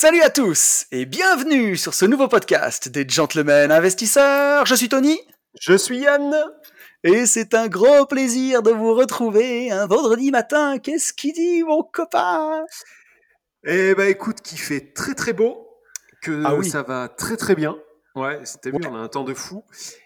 Salut à tous et bienvenue sur ce nouveau podcast des Gentlemen Investisseurs. Je suis Tony. Je suis Yann. Et c'est un gros plaisir de vous retrouver un vendredi matin. Qu'est-ce qu'il dit, mon copain? Eh ben, écoute, qu'il fait très très beau, que Ah oui. ça va très très bien. Ouais, c'était bien, on a un temps de fou.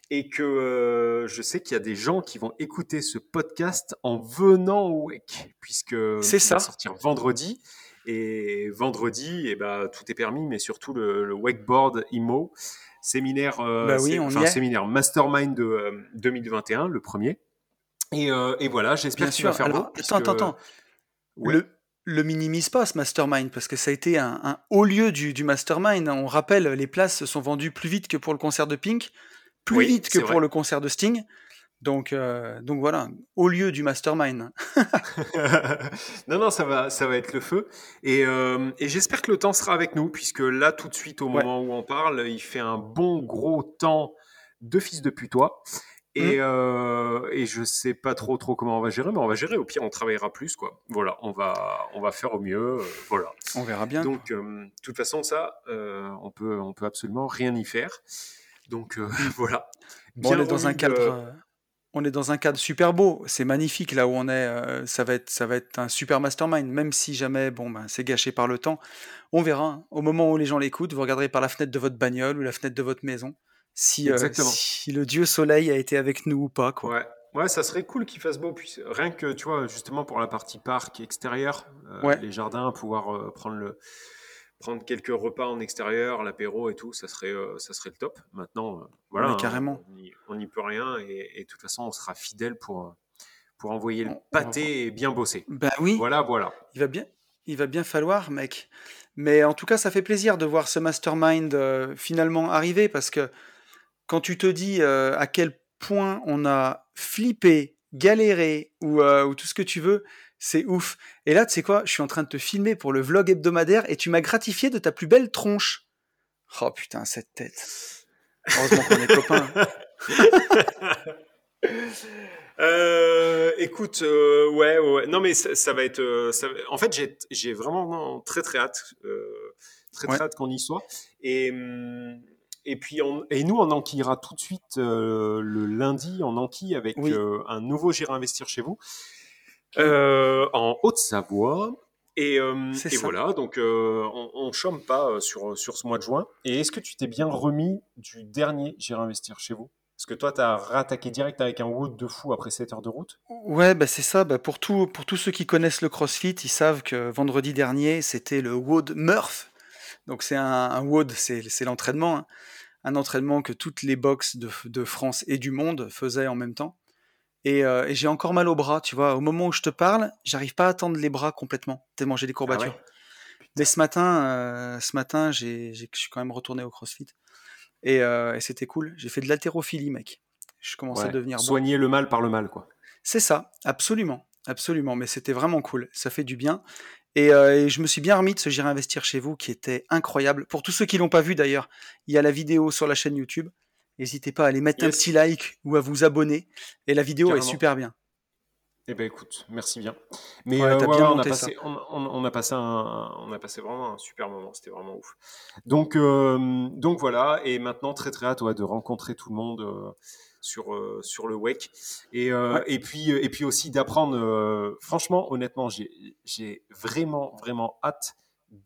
Et que euh, je sais qu'il y a des gens qui vont écouter ce podcast en venant au WEC, puisque ça. va sortir vendredi. Et vendredi, eh ben, tout est permis, mais surtout le, le wakeboard IMO, séminaire, euh, Bah oui, sé- enfin, séminaire mastermind de euh, 2021, le premier. Et, euh, et voilà, j'espère Bien qu'il va sûr. faire Alors, beau. attends, puisque- attends, attends. Ouais. Le, le minimise pas ce mastermind parce que ça a été un, un haut lieu du, du mastermind. On rappelle, les places se sont vendues plus vite que pour le concert de Pink, plus Oui, vite que pour vrai. le concert de Sting. Donc, euh, donc voilà, au lieu du mastermind. non, non, ça va, ça va être le feu. Et, euh, et j'espère que le temps sera avec nous, puisque là, tout de suite, au Ouais. moment où on parle, il fait un bon gros temps de fils de putois. Et, Mm. euh, et je sais pas trop trop comment on va gérer, mais on va gérer. Au pire, on travaillera plus, quoi. Voilà, on va, on va faire au mieux. euh, voilà. On verra bien. Donc, euh, de toute façon, ça, on peut, on peut absolument rien y faire. Donc euh, voilà. Bon, on Bien est dans un cadre, on est dans un cadre super beau. C'est magnifique là où on est. euh, ça va être, ça va être un super mastermind. Même si jamais, bon, ben, c'est gâché par le temps, on verra. hein. Au moment où les gens l'écoutent, vous regarderez par la fenêtre de votre bagnole ou la fenêtre de votre maison si, euh, si le dieu soleil a été avec nous ou pas. Quoi. Ouais. Ouais, ça serait cool qu'il fasse beau. Puis, rien que, tu vois, justement pour la partie parc extérieur, euh, Ouais. les jardins, pouvoir euh, prendre, le, prendre quelques repas en extérieur, l'apéro et tout, ça serait, euh, ça serait le top. Maintenant, euh, voilà, hein, carrément. on n'y- peut rien. Et, et de toute façon, on sera fidèle pour, euh, pour envoyer le pâté et bien bosser. Ben oui. Voilà, voilà. Il va bien, il va bien falloir, mec. Mais en tout cas, ça fait plaisir de voir ce mastermind euh, finalement arriver parce que quand tu te dis euh, à quel point on a flippé, galéré ou, euh, ou tout ce que tu veux, c'est ouf. Et là, tu sais quoi, je suis en train de te filmer pour le vlog hebdomadaire et tu m'as gratifié de ta plus belle tronche. Oh putain, cette tête. Heureusement qu'on est copains. Euh, écoute, euh, ouais, ouais, non mais ça, ça va être. euh, ça En fait, j'ai, j'ai vraiment très très hâte, très très hâte qu'on y soit. Et hum, et puis on, et nous on enquillera tout de suite le lundi, on enquille avec Oui. un nouveau J'irai investir chez vous en Haute-Savoie. Et, euh, et voilà, donc euh, on, on chôme pas euh, sur, sur ce mois de juin. Et est-ce que tu t'es bien remis du dernier J'irai investir chez vous? Parce que toi, tu as rattaqué direct avec un wood de fou après 7 heures de route. Ouais, bah c'est ça. Bah pour, tout, pour tous ceux qui connaissent le CrossFit, ils savent que vendredi dernier, c'était le WOD Murph. Donc c'est un, un WOD, c'est l'entraînement. hein. Un entraînement que toutes les box de, de France et du monde faisaient en même temps. Et, euh, et j'ai encore mal au bras, tu vois. Au moment où je te parle, j'arrive pas à tendre les bras complètement, tellement j'ai des courbatures. Mais ce matin, euh, ce matin, je suis quand même retourné au CrossFit. Et, euh, et c'était cool. J'ai fait de l'haltérophilie, mec. Je commençais à devenir bon. Soigner le mal par le mal, quoi. C'est ça, absolument, absolument. Mais c'était vraiment cool, ça fait du bien. Et, euh, et je me suis bien remis de ce J'irai investir chez vous qui était incroyable. Pour tous ceux qui l'ont pas vu d'ailleurs, il y a la vidéo sur la chaîne YouTube. N'hésitez pas à aller mettre un petit like ou à vous abonner. Et la vidéo est super bien. Eh ben écoute, merci bien. Mais Ouais, euh, ouais, bien on, a passé, on, on- on a passé un, on a passé vraiment un super moment. C'était vraiment ouf. Donc, euh, donc voilà. Et maintenant, très très hâte ouais, de rencontrer tout le monde euh, sur sur le WEC. Et et puis et puis aussi d'apprendre. franchement, honnêtement, j'ai vraiment vraiment hâte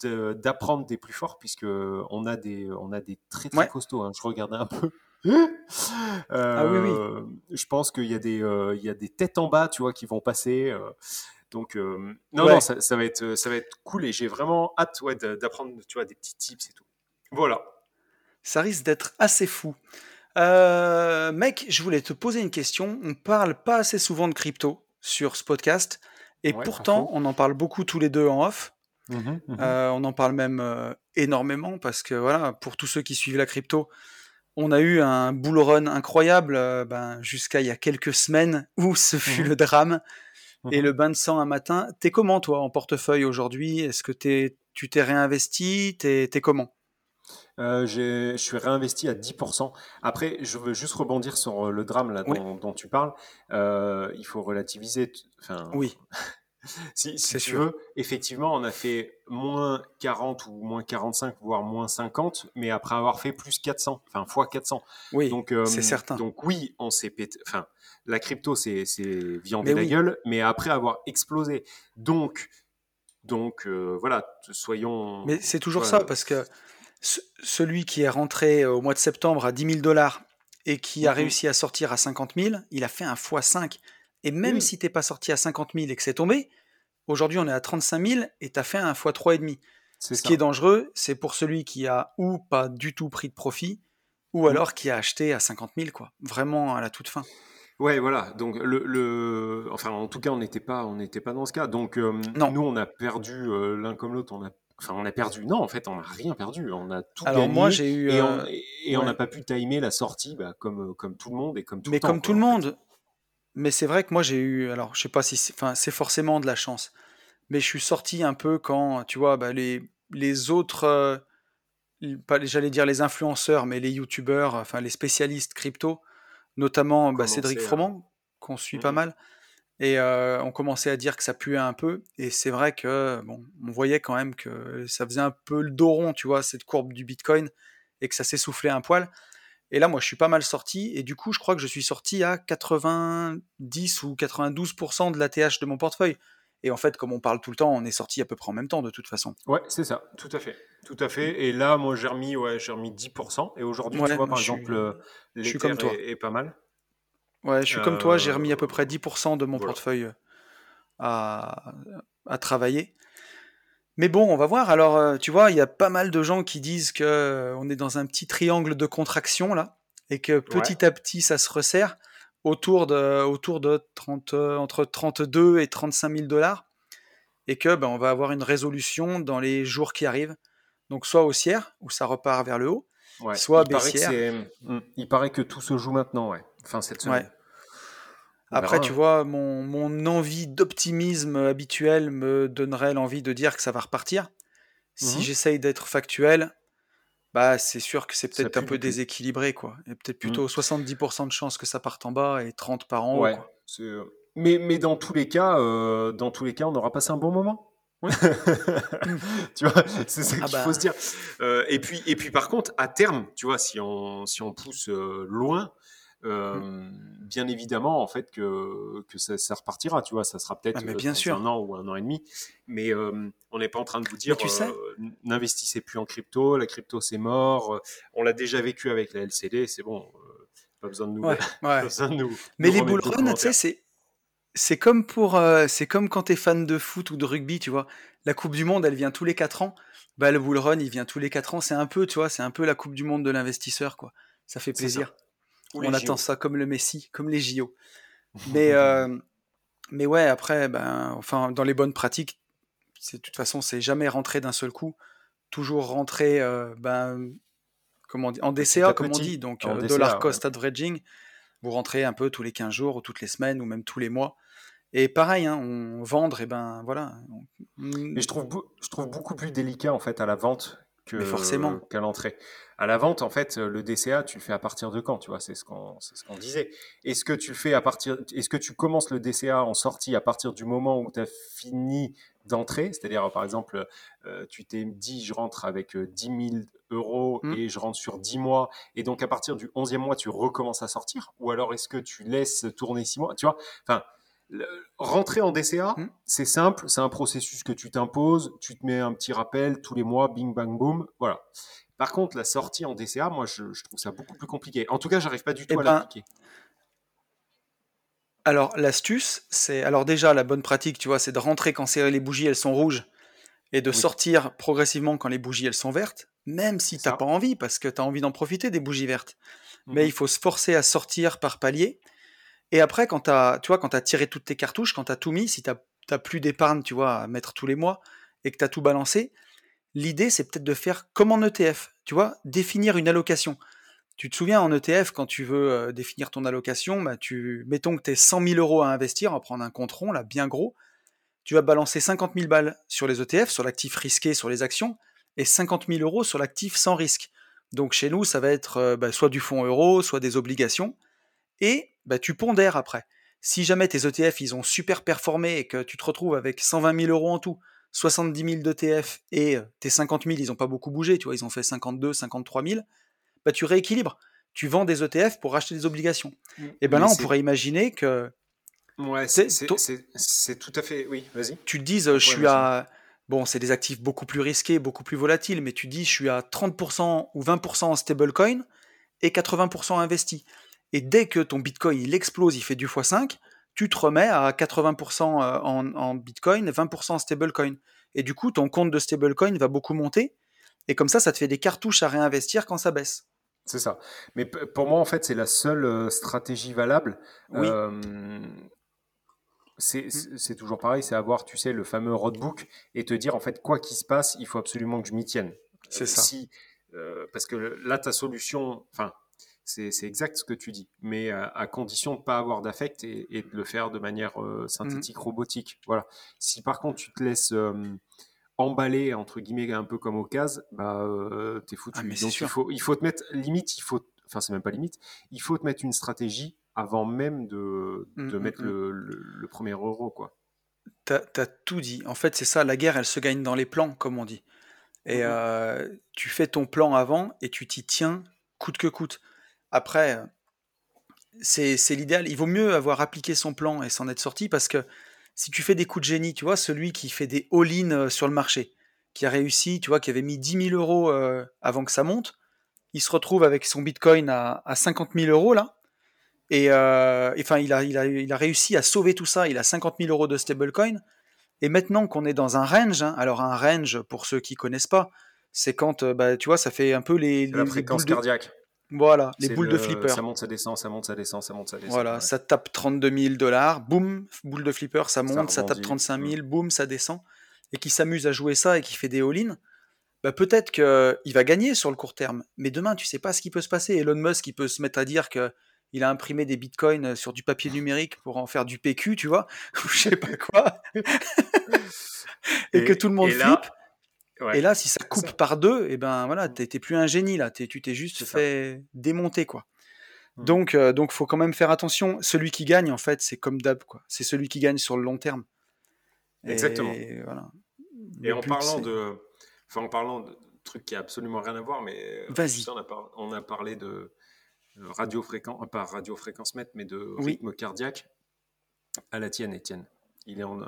de- d'apprendre des plus forts puisque on a des on a des très très costauds. hein. Je regardais un peu. Ah oui, oui. Euh, Je pense qu'il y a des euh, il y a des têtes en bas, tu vois, qui vont passer. euh, donc non Ouais. non, ça, ça va être ça va être cool et j'ai vraiment hâte ouais, d'apprendre tu vois des petits tips et tout. Voilà. Ça risque d'être assez fou. Euh, mec, je voulais te poser une question. On parle pas assez souvent de crypto sur ce podcast. Et Ouais, pourtant, on en parle beaucoup tous les deux en off. Mhm. Euh, on en parle même euh, énormément parce que voilà, pour tous ceux qui suivent la crypto, on a eu un bull run incroyable euh, ben, jusqu'à il y a quelques semaines où ce fut Mhm. le drame et Mhm. le bain de sang un matin. T'es comment toi en portefeuille aujourd'hui? Est-ce que tu t'es réinvesti? T'es, comment? Euh, je suis réinvesti à 10%. Après, je veux juste rebondir sur euh, le drame là Oui. dont, tu parles. Euh, il faut relativiser. Enfin, Oui, si, si c'est tu sûr. veux, effectivement, on a fait moins 40 ou moins 45, voire moins 50, mais après avoir fait plus 400, enfin fois 400. Oui, Donc, euh, c'est certain. donc oui, on s'est pété. Enfin, la crypto, c'est c'est viandé Mais la oui. gueule, mais après avoir explosé. Donc, donc euh, voilà, soyons. Mais c'est toujours voilà. ça, parce que ce- celui qui est rentré au mois de septembre à 10 000 dollars et qui a Mhm. réussi à sortir à 50 000, il a fait un x5. Et même Oui. si t'es pas sorti à 50 000 et que c'est tombé, aujourd'hui on est à 35 000 et t'as fait un x3,5. C'est Ce ça. qui est dangereux, c'est pour celui qui a ou pas du tout pris de profit, ou Mhm. alors qui a acheté à 50 000, quoi. Vraiment à la toute fin. Ouais, voilà. Donc le, le, enfin, en tout cas, on n'était pas, on n'était pas dans ce cas. Donc euh, Non. nous, on a perdu euh, l'un comme l'autre. On a, enfin, on a perdu. Non, en fait, on n'a rien perdu. On a tout Alors gagné. moi j'ai eu... et on euh, et, ouais. n'a pas pu timer la sortie, bah, comme comme tout le monde et comme tout Mais le temps. comme tout le monde, mais c'est vrai que moi j'ai eu, alors je sais pas si, c'est- enfin c'est forcément de la chance, mais je suis sorti un peu quand, tu vois, bah, les les autres, euh, pas j'allais dire les influenceurs, mais les youtubeurs, enfin les spécialistes crypto, notamment bah, Cédric à- Froment, qu'on suit pas Mhm. mal, et euh, on commençait à dire que ça puait un peu, et c'est vrai que bon, on voyait quand même que ça faisait un peu le dos rond, tu vois, cette courbe du Bitcoin, et que ça s'essoufflait un poil. Et là, moi, je suis pas mal sorti, et du coup, je crois que je suis sorti à 90 ou 92% de l'ATH de mon portefeuille. Et en fait, comme on parle tout le temps, on est sorti à peu près en même temps, de toute façon. Ouais, c'est ça. Tout à fait. Tout à fait. Et là, moi, j'ai remis, ouais, j'ai remis 10%. Et aujourd'hui, tu vois, par suis- exemple, euh, je suis l'Ether comme toi. est, est pas mal. Ouais, je suis comme toi, j'ai remis à peu Euh, près 10% de mon voilà. portefeuille à, à travailler. Mais bon, on va voir. Alors, euh, tu vois, il y a pas mal de gens qui disent que euh, on est dans un petit triangle de contraction là, et que petit à petit, ça se resserre autour de, autour de 30, euh, entre 32 et 35 000 dollars, et que ben, on va avoir une résolution dans les jours qui arrivent. Donc, soit haussière, où ça repart vers le haut, Ouais. soit il paraît que baissière. Hmm. il paraît que tout se joue maintenant, ouais. Enfin, cette semaine. Ouais. Après, tu vois, mon, mon envie d'optimisme habituel me donnerait l'envie de dire que ça va repartir. Si Mhm. j'essaye d'être factuel, bah c'est sûr que c'est peut-être un peu déséquilibré, quoi. Il y a peut-être Mhm. plutôt 70% de chances que ça parte en bas et 30% par en haut, Ouais. quoi. c'est- Mais, mais dans tous les cas, euh, dans tous les cas, on aura passé un bon moment. tu vois, c'est ça Ah qu'il bah. faut se dire. Euh, et puis, et puis, par contre, à terme, tu vois, si on, si on pousse euh, loin, euh, Mm. Bien évidemment, en fait, que, que ça, ça repartira. Tu vois, ça sera peut-être Ah, euh, bien dans sûr. un an ou un an et demi. Mais euh, on n'est pas en train de vous dire, tu sais- euh, n'investissez plus en crypto. La crypto, c'est mort. On l'a déjà vécu avec la LCD. C'est bon. pas besoin de nous. Ouais, pas ouais. besoin de nous Mais nous les remettre bull des runs, tu sais, c'est c'est comme pour euh, c'est comme quand t'es fan de foot ou de rugby, tu vois. La Coupe du Monde, elle vient tous les 4 ans. Bah le bull run, il vient tous les 4 ans. C'est un peu, tu vois, c'est un peu la Coupe du Monde de l'investisseur, quoi. Ça fait plaisir. On attend ça comme le Messi, comme les JO. Mais, euh, mais ouais, après, ben, enfin, dans les bonnes pratiques, c'est de toute façon, c'est jamais rentrer d'un seul coup. Toujours rentrer, euh, ben, comment on dit, en DCA, comme on dit, donc euh, DCA, dollar ouais. cost averaging. Vous rentrez un peu tous les 15 jours ou toutes les semaines ou même tous les mois. Et pareil, hein, on vendre, et ben voilà. Mais je trouve, beau- je trouve beaucoup plus délicat en fait à la vente que forcément. qu'à l'entrée. À la vente, en fait, le DCA, tu le fais à partir de quand Tu vois, c'est ce qu'on ce disait. Est-ce que tu fais à partir Est-ce que tu commences le DCA en sortie à partir du moment où tu as fini d'entrer? C'est-à-dire, par exemple, euh, tu t'es dit, je rentre avec euh, 10 000 euros Mm. et je rentre sur 10 mois, et donc à partir du 11e mois, tu recommences à sortir? Ou alors est-ce que tu laisses tourner 6 mois? Tu vois? Enfin, le- rentrer en DCA, Mm. c'est simple, c'est un processus que tu t'imposes, tu te mets un petit rappel tous les mois, bing bang boom, voilà. Par contre, la sortie en DCA, moi, je, je trouve ça beaucoup plus compliqué. En tout cas, j'arrive pas du tout Eh à ben, l'appliquer. Alors, l'astuce, c'est. Alors, déjà, la bonne pratique, tu vois, c'est de rentrer quand les bougies, elles sont rouges et de Oui. sortir progressivement quand les bougies, elles sont vertes, même si t'as pas envie, parce que tu as envie d'en profiter des bougies vertes. Mais Mhm. il faut se forcer à sortir par palier. Et après, quand t'as, tu vois, quand tu as tiré toutes tes cartouches, quand tu as tout mis, si tu as n'as plus d'épargne, tu vois, à mettre tous les mois et que tu as tout balancé, l'idée, c'est peut-être de faire comme en ETF, tu vois, définir une allocation. Tu te souviens en ETF, quand tu veux euh, définir ton allocation, bah, tu, mettons que tu es 100 000 euros à investir, va prendre un compte rond, là, bien gros, tu vas balancer 50 000 balles sur les ETF, sur l'actif risqué, sur les actions, et 50 000 euros sur l'actif sans risque. Donc chez nous, ça va être euh, bah, soit du fonds euro, soit des obligations, et bah, tu pondères après. Si jamais tes ETF, ils ont super performé et que tu te retrouves avec 120 000 euros en tout, 70 000 d'ETF et euh, tes 50 000, ils n'ont pas beaucoup bougé, tu vois, ils ont fait 52, 53 000, bah, tu rééquilibres. Tu vends des ETF pour racheter des obligations. Mmh. Et ben là, on pourrait imaginer que. Ouais, c'est tout à fait. Oui, vas-y. Tu te dises, je suis à. Bon, c'est des actifs beaucoup plus risqués, beaucoup plus volatiles, mais tu dis, je suis à 30% ou 20% en stablecoin et 80% investi. Et dès que ton Bitcoin il explose, il fait du x5, tu te remets à 80% euh, en, en, Bitcoin et 20% en stablecoin. Et du coup, ton compte de stablecoin va beaucoup monter. Et comme ça, ça te fait des cartouches à réinvestir quand ça baisse. C'est ça. Mais pour moi, en fait, c'est la seule euh, stratégie valable. Oui. Euh, mmh. c'est toujours pareil, c'est avoir, tu sais, le fameux roadbook et te dire, en fait, quoi qu'il se passe, il faut absolument que je m'y tienne. C'est ça. Si, parce que là, ta solution, enfin, c'est exact ce que tu dis, mais à, condition de ne pas avoir d'affect et, de le faire de manière euh, mmh synthétique, robotique. Voilà. Si par contre tu te laisses emballer, entre guillemets, un peu comme au cases, bah, euh, t'es foutu. Ah, Donc il faut, il faut te mettre, limite, il faut, enfin c'est même pas limite, il faut te mettre une stratégie avant même de, mmh, de mmh, mettre le, le, premier euro. quoi. T'as as tout dit. En fait, c'est ça, la guerre, elle se gagne dans les plans, comme on dit. Et euh, tu fais ton plan avant et tu t'y tiens coûte que coûte. Après, c'est l'idéal. Il vaut mieux avoir appliqué son plan et s'en être sorti parce que si tu fais des coups de génie, tu vois, celui qui fait des all-in euh, sur le marché, qui a réussi, tu vois, qui avait mis 10 000 euros euh, avant que ça monte, il se retrouve avec son bitcoin à, 50 000 euros là. Et euh, enfin, il a, il, a, il a réussi à sauver tout ça. Il a 50 000 euros de stablecoin. Et maintenant qu'on est dans un range, hein, alors un range, pour ceux qui connaissent pas, c'est quand, bah, tu vois, ça fait un peu les. la fréquence cardiaque. Voilà, les boules de flipper. Ça monte, ça descend, ça monte, ça descend, ça monte, ça descend. Voilà, ça tape 32 000 dollars, boum, boule de flipper, ça monte, ça, tape 35 000, mm. boum, ça descend. Et qui s'amuse à jouer ça et qui fait des all-in, bah peut-être qu'il va gagner sur le court terme. Mais demain, tu sais pas ce qui peut se passer. Elon Musk, il peut se mettre à dire que il a imprimé des bitcoins sur du papier numérique pour en faire du PQ, tu vois, ou je sais pas quoi. et, que tout le monde flippe. Et là, si ça coupe par deux, et eh ben voilà, t'es plus un génie là, tu t'es juste fait démonter quoi. Mmh. Donc, euh, donc, faut quand même faire attention. Celui qui gagne, en fait, c'est comme d'hab quoi. C'est celui qui gagne sur le long terme. Exactement. Et, voilà. Et en parlant de, enfin, en parlant de trucs qui a absolument rien à voir, mais euh, vas-y. On, on, a parlé de radiofréquence, pas radiofréquence mètre, mais de rythme cardiaque à la tienne, Étienne. Il est en, euh,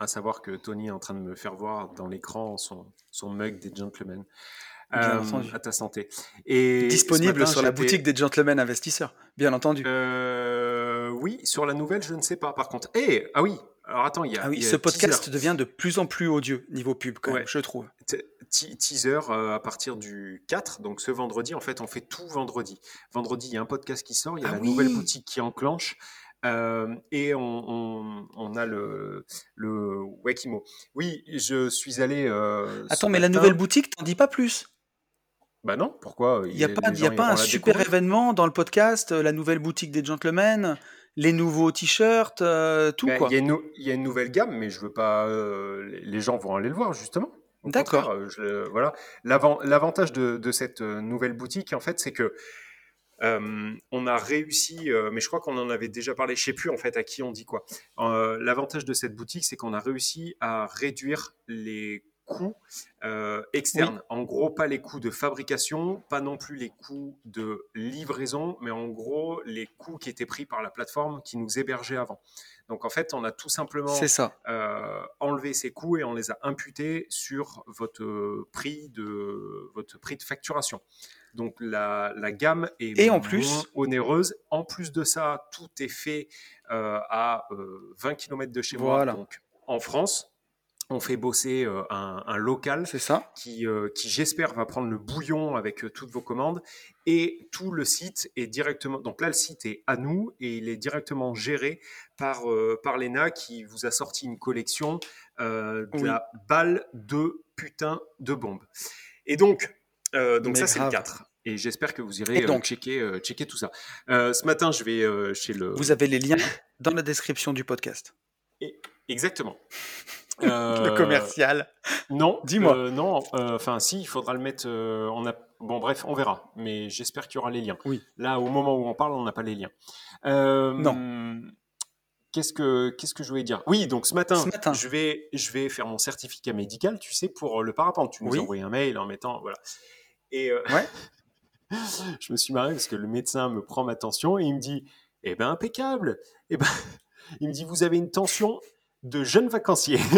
à savoir que Tony est en train de me faire voir dans l'écran son, son mug des gentlemen. Euh, à ta santé. Et Disponible sur la boutique des gentlemen investisseurs, bien entendu. Euh, oui, sur la nouvelle, je ne sais pas. Par contre, eh, ah oui. Alors attends, il y a. Ah oui, ce podcast devient de plus en plus odieux niveau pub, quand même, je trouve. teaser euh, à partir du 4, donc ce vendredi. En fait, on fait tout vendredi. Vendredi, il y a un podcast qui sort, il y a ah la nouvelle boutique qui enclenche. Euh, et on, on, a le, le Wekimo. Oui, je suis allé. Euh, Attends, mais la nouvelle boutique, t'en dis pas plus Bah non, pourquoi? Il n'y a, pas, y a pas un super événement dans le podcast, euh, la nouvelle boutique des gentlemen, les nouveaux t-shirts, tout bah, quoi. Il y, y, a une nouvelle gamme, mais je veux pas. les gens vont aller le voir justement. D'accord. Voilà. L'avantage de, de, cette nouvelle boutique, en fait, c'est que euh, on a réussi, euh, mais je crois qu'on en avait déjà parlé, je sais plus en fait à qui on dit quoi. Euh, l'avantage de cette boutique, c'est qu'on a réussi à réduire les coûts externes. En gros, pas les coûts de fabrication, pas non plus les coûts de livraison, mais en gros les coûts qui étaient pris par la plateforme qui nous hébergeait avant. Donc en fait, on a tout simplement enlevé ces coûts et on les a imputés sur votre prix de votre prix de facturation. Donc la, gamme est et en plus, onéreuse. En plus de ça, tout est fait euh, à 20 euh, km de chez moi, donc en France. On fait bosser euh, un, un local C'est ça. qui, euh, qui j'espère, va prendre le bouillon avec euh, toutes vos commandes. Et tout le site est directement. Donc là, le site est à nous et il est directement géré par, par Lena qui vous a sorti une collection de Oui. la balle de putain de bombe. Et donc, donc Mais ça, c'est le grave. 4. Et j'espère que vous irez donc checker, checker tout ça. Ce matin, je vais chez le. Vous avez les liens dans la description du podcast. Exactement. Le Euh, commercial. Non, Dis-moi. euh, non, euh, enfin si, il faudra le mettre. on a, bon bref, on verra. Mais j'espère qu'il y aura les liens. Oui. Là, au moment où on parle, on n'a pas les liens. Non. Qu'est-ce que qu'est-ce que je voulais dire? Oui, donc ce matin, Ce matin. je vais je vais faire mon certificat médical, tu sais, pour le parapente. Tu nous Oui. as envoyé un mail en mettant voilà. Et euh, Ouais. je me suis marré parce que le médecin me prend ma tension et il me dit, eh ben impeccable. Eh ben, il me dit, vous avez une tension de jeune vacancier.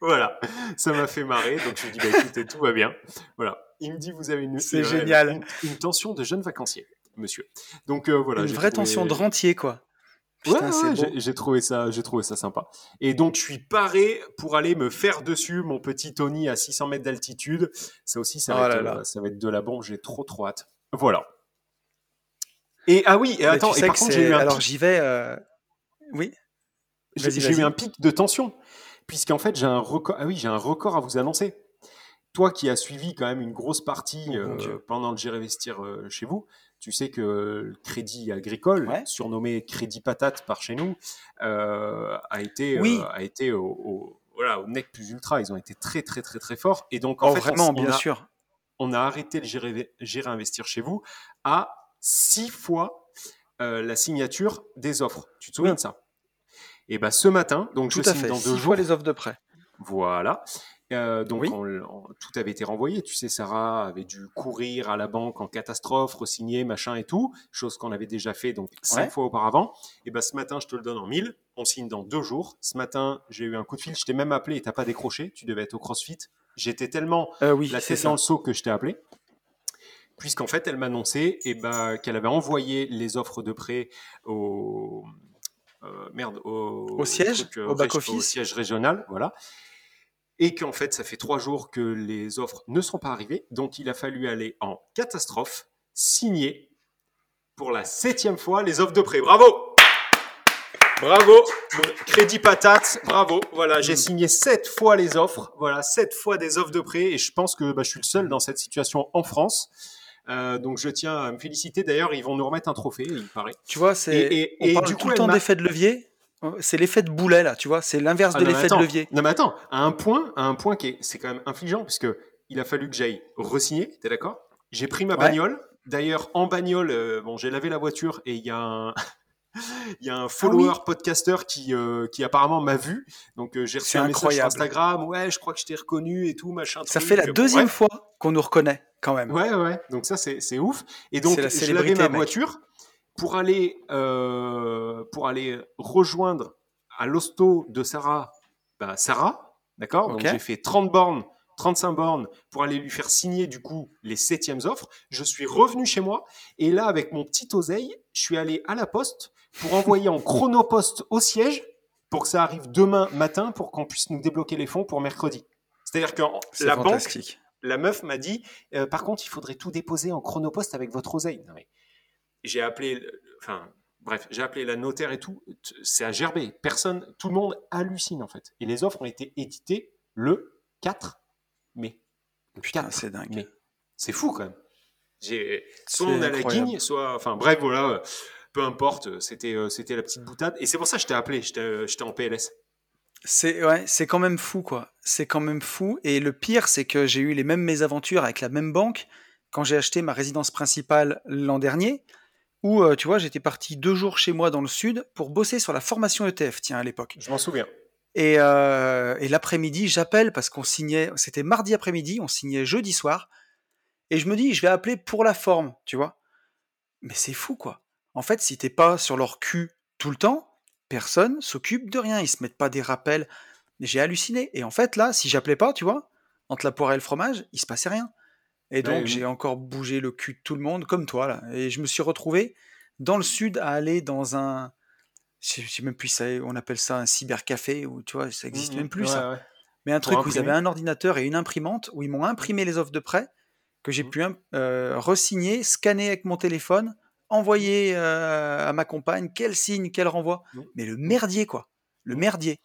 voilà, ça m'a fait marrer. Donc je lui dis, bah, écoutez, tout va bien. Voilà. Il me dit, vous avez une, C'est une- génial. Une, une tension de jeune vacancier, monsieur. Donc euh, voilà. Une vraie trouvé- tension de rentier, quoi. Putain, ouais, j'ai- trouvé ça, j'ai trouvé ça sympa. Et donc, je suis paré pour aller me faire dessus mon petit Tony à 600 mètres d'altitude. Ça aussi, ça va, Oh être, là euh, là. ça va être de la bombe. J'ai trop, trop hâte. Voilà. Et ah oui, et attends, tu et par contre, c'est- j'ai eu un Alors j'y vais. euh, Oui. j'ai eu un pic de tension, puisqu'en fait, j'ai un record. Ah oui, j'ai un record à vous annoncer. Toi qui as suivi quand même une grosse partie Oh, euh, pendant le Gérer Investir euh, chez vous, tu sais que le Crédit Agricole, Ouais. surnommé Crédit Patate par chez nous, a été, Oui. a été au, au- voilà, au nec plus ultra. Ils ont été très, très, très, très forts. Et donc, en Oh, fait, vraiment, on, bien a, sûr. on a arrêté le Gérer, Gérer Investir chez vous à six fois euh, la signature des offres. Tu te souviens Oui. de ça? Et ben ce matin, donc Tout je à signe fait. dans Six deux fois jours. les offres de prêt. Voilà. Euh, donc Oui. on- on- tout avait été renvoyé. Tu sais, Sarah avait dû courir à la banque en catastrophe, re-signer, machin et tout, chose qu'on avait déjà fait donc cinq Ouais. fois auparavant. Et ben ce matin, je te le donne en mille. On signe dans deux jours. Ce matin, j'ai eu un coup de fil. Je t'ai même appelé et t'as pas décroché. Tu devais être au CrossFit. J'étais tellement Euh, oui, la tête dans le seau que je t'ai appelé. Puisqu'en fait, elle m'annonçait eh ben, qu'elle avait envoyé les offres de prêt au. euh, merde, au, Au siège, truc, euh, au rég- back-office. siège régional, voilà. Et qu'en fait, ça fait trois jours que les offres ne sont pas arrivées. Donc, il a fallu aller en catastrophe, signer pour la septième fois les offres de prêt. Bravo! Bravo, Crédit Patate, bravo. Voilà, j'ai signé sept fois les offres. Voilà, sept fois des offres de prêt et je pense que bah, je suis le seul dans cette situation en France. Euh, donc je tiens à me féliciter. D'ailleurs, ils vont nous remettre un trophée, il paraît. Tu vois, c'est. Et- et- on et parle du tout coup, le temps d'effet de levier. C'est l'effet de boulet là, tu vois. C'est l'inverse Ah, de l'effet de levier. Non mais attends, à un point, à un point qui est, c'est quand même infligeant puisque il a fallu que j'aille resigner. T'es d'accord? J'ai pris ma Ouais. bagnole. D'ailleurs, en bagnole, euh, bon, j'ai lavé la voiture et il y a un, il y a un follower podcaster qui, euh, qui apparemment m'a vu. Donc euh, j'ai reçu un message sur incroyable. Instagram. Ouais, je crois que je t'ai reconnu et tout, machin. Ça truc. fait la Bon, deuxième bref. fois qu'on nous reconnaît quand même. Ouais, ouais. Donc ça, c'est c'est ouf. Et donc, je lavais ma mec. voiture pour aller, euh, pour aller rejoindre à l'hosto de Sarah, bah, Sarah, d'accord? Donc j'ai fait 30 bornes, 35 bornes pour aller lui faire signer du coup les septièmes offres. Je suis revenu chez moi et là, avec mon petit oseille, je suis allé à la poste pour envoyer en chronopost au siège pour que ça arrive demain matin pour qu'on puisse nous débloquer les fonds pour mercredi. C'est-à-dire que la banque la meuf m'a dit euh, par contre il faudrait tout déposer en chronopost avec votre oseille. J'ai appelé enfin bref j'ai appelé la notaire et tout. C'est à gerber. Personne tout le monde hallucine en fait. Et les offres ont été éditées le 4 mai. Le Putain, 4 c'est dingue. c'est fou quand même. Soit on a la guigne soit enfin bref voilà peu importe c'était euh, c'était la petite boutade et c'est pour ça que je t'ai appelé j'étais euh, j'étais en PLS C'est ouais, c'est quand même fou quoi. C'est quand même fou. Et le pire, c'est que j'ai eu les mêmes mésaventures avec la même banque quand j'ai acheté ma résidence principale l'an dernier, où euh, tu vois, j'étais parti deux jours chez moi dans le sud pour bosser sur la formation ETF. Tiens, à l'époque. je m'en souviens Et, euh, et l'après-midi, j'appelle parce qu'on signait. C'était mardi après-midi, on signait jeudi soir. Et je me dis, je vais appeler pour la forme, tu vois. Mais c'est fou quoi. En fait, si t'es pas sur leur cul tout le temps, personne s'occupe de rien. Ils se mettent pas des rappels. J'ai halluciné. Et en fait, là, si j'appelais pas, tu vois, entre la poire et le fromage, il se passait rien. Et donc, oui. j'ai encore bougé le cul de tout le monde, comme toi, là. Et je me suis retrouvé dans le sud à aller dans un. je sais même plus, ça, on appelle ça un cybercafé, ou tu vois, ça existe Mmh même mh. plus Ouais, ça. ouais. Mais un Pour truc où ils avaient un ordinateur et une imprimante, où ils m'ont imprimé les offres de prêt, que j'ai Mmh. pu euh, resigner, scanner avec mon téléphone, envoyer euh, à ma compagne, quel signe, quel renvoi. Mmh. Mais le merdier, quoi. Le Mmh. merdier.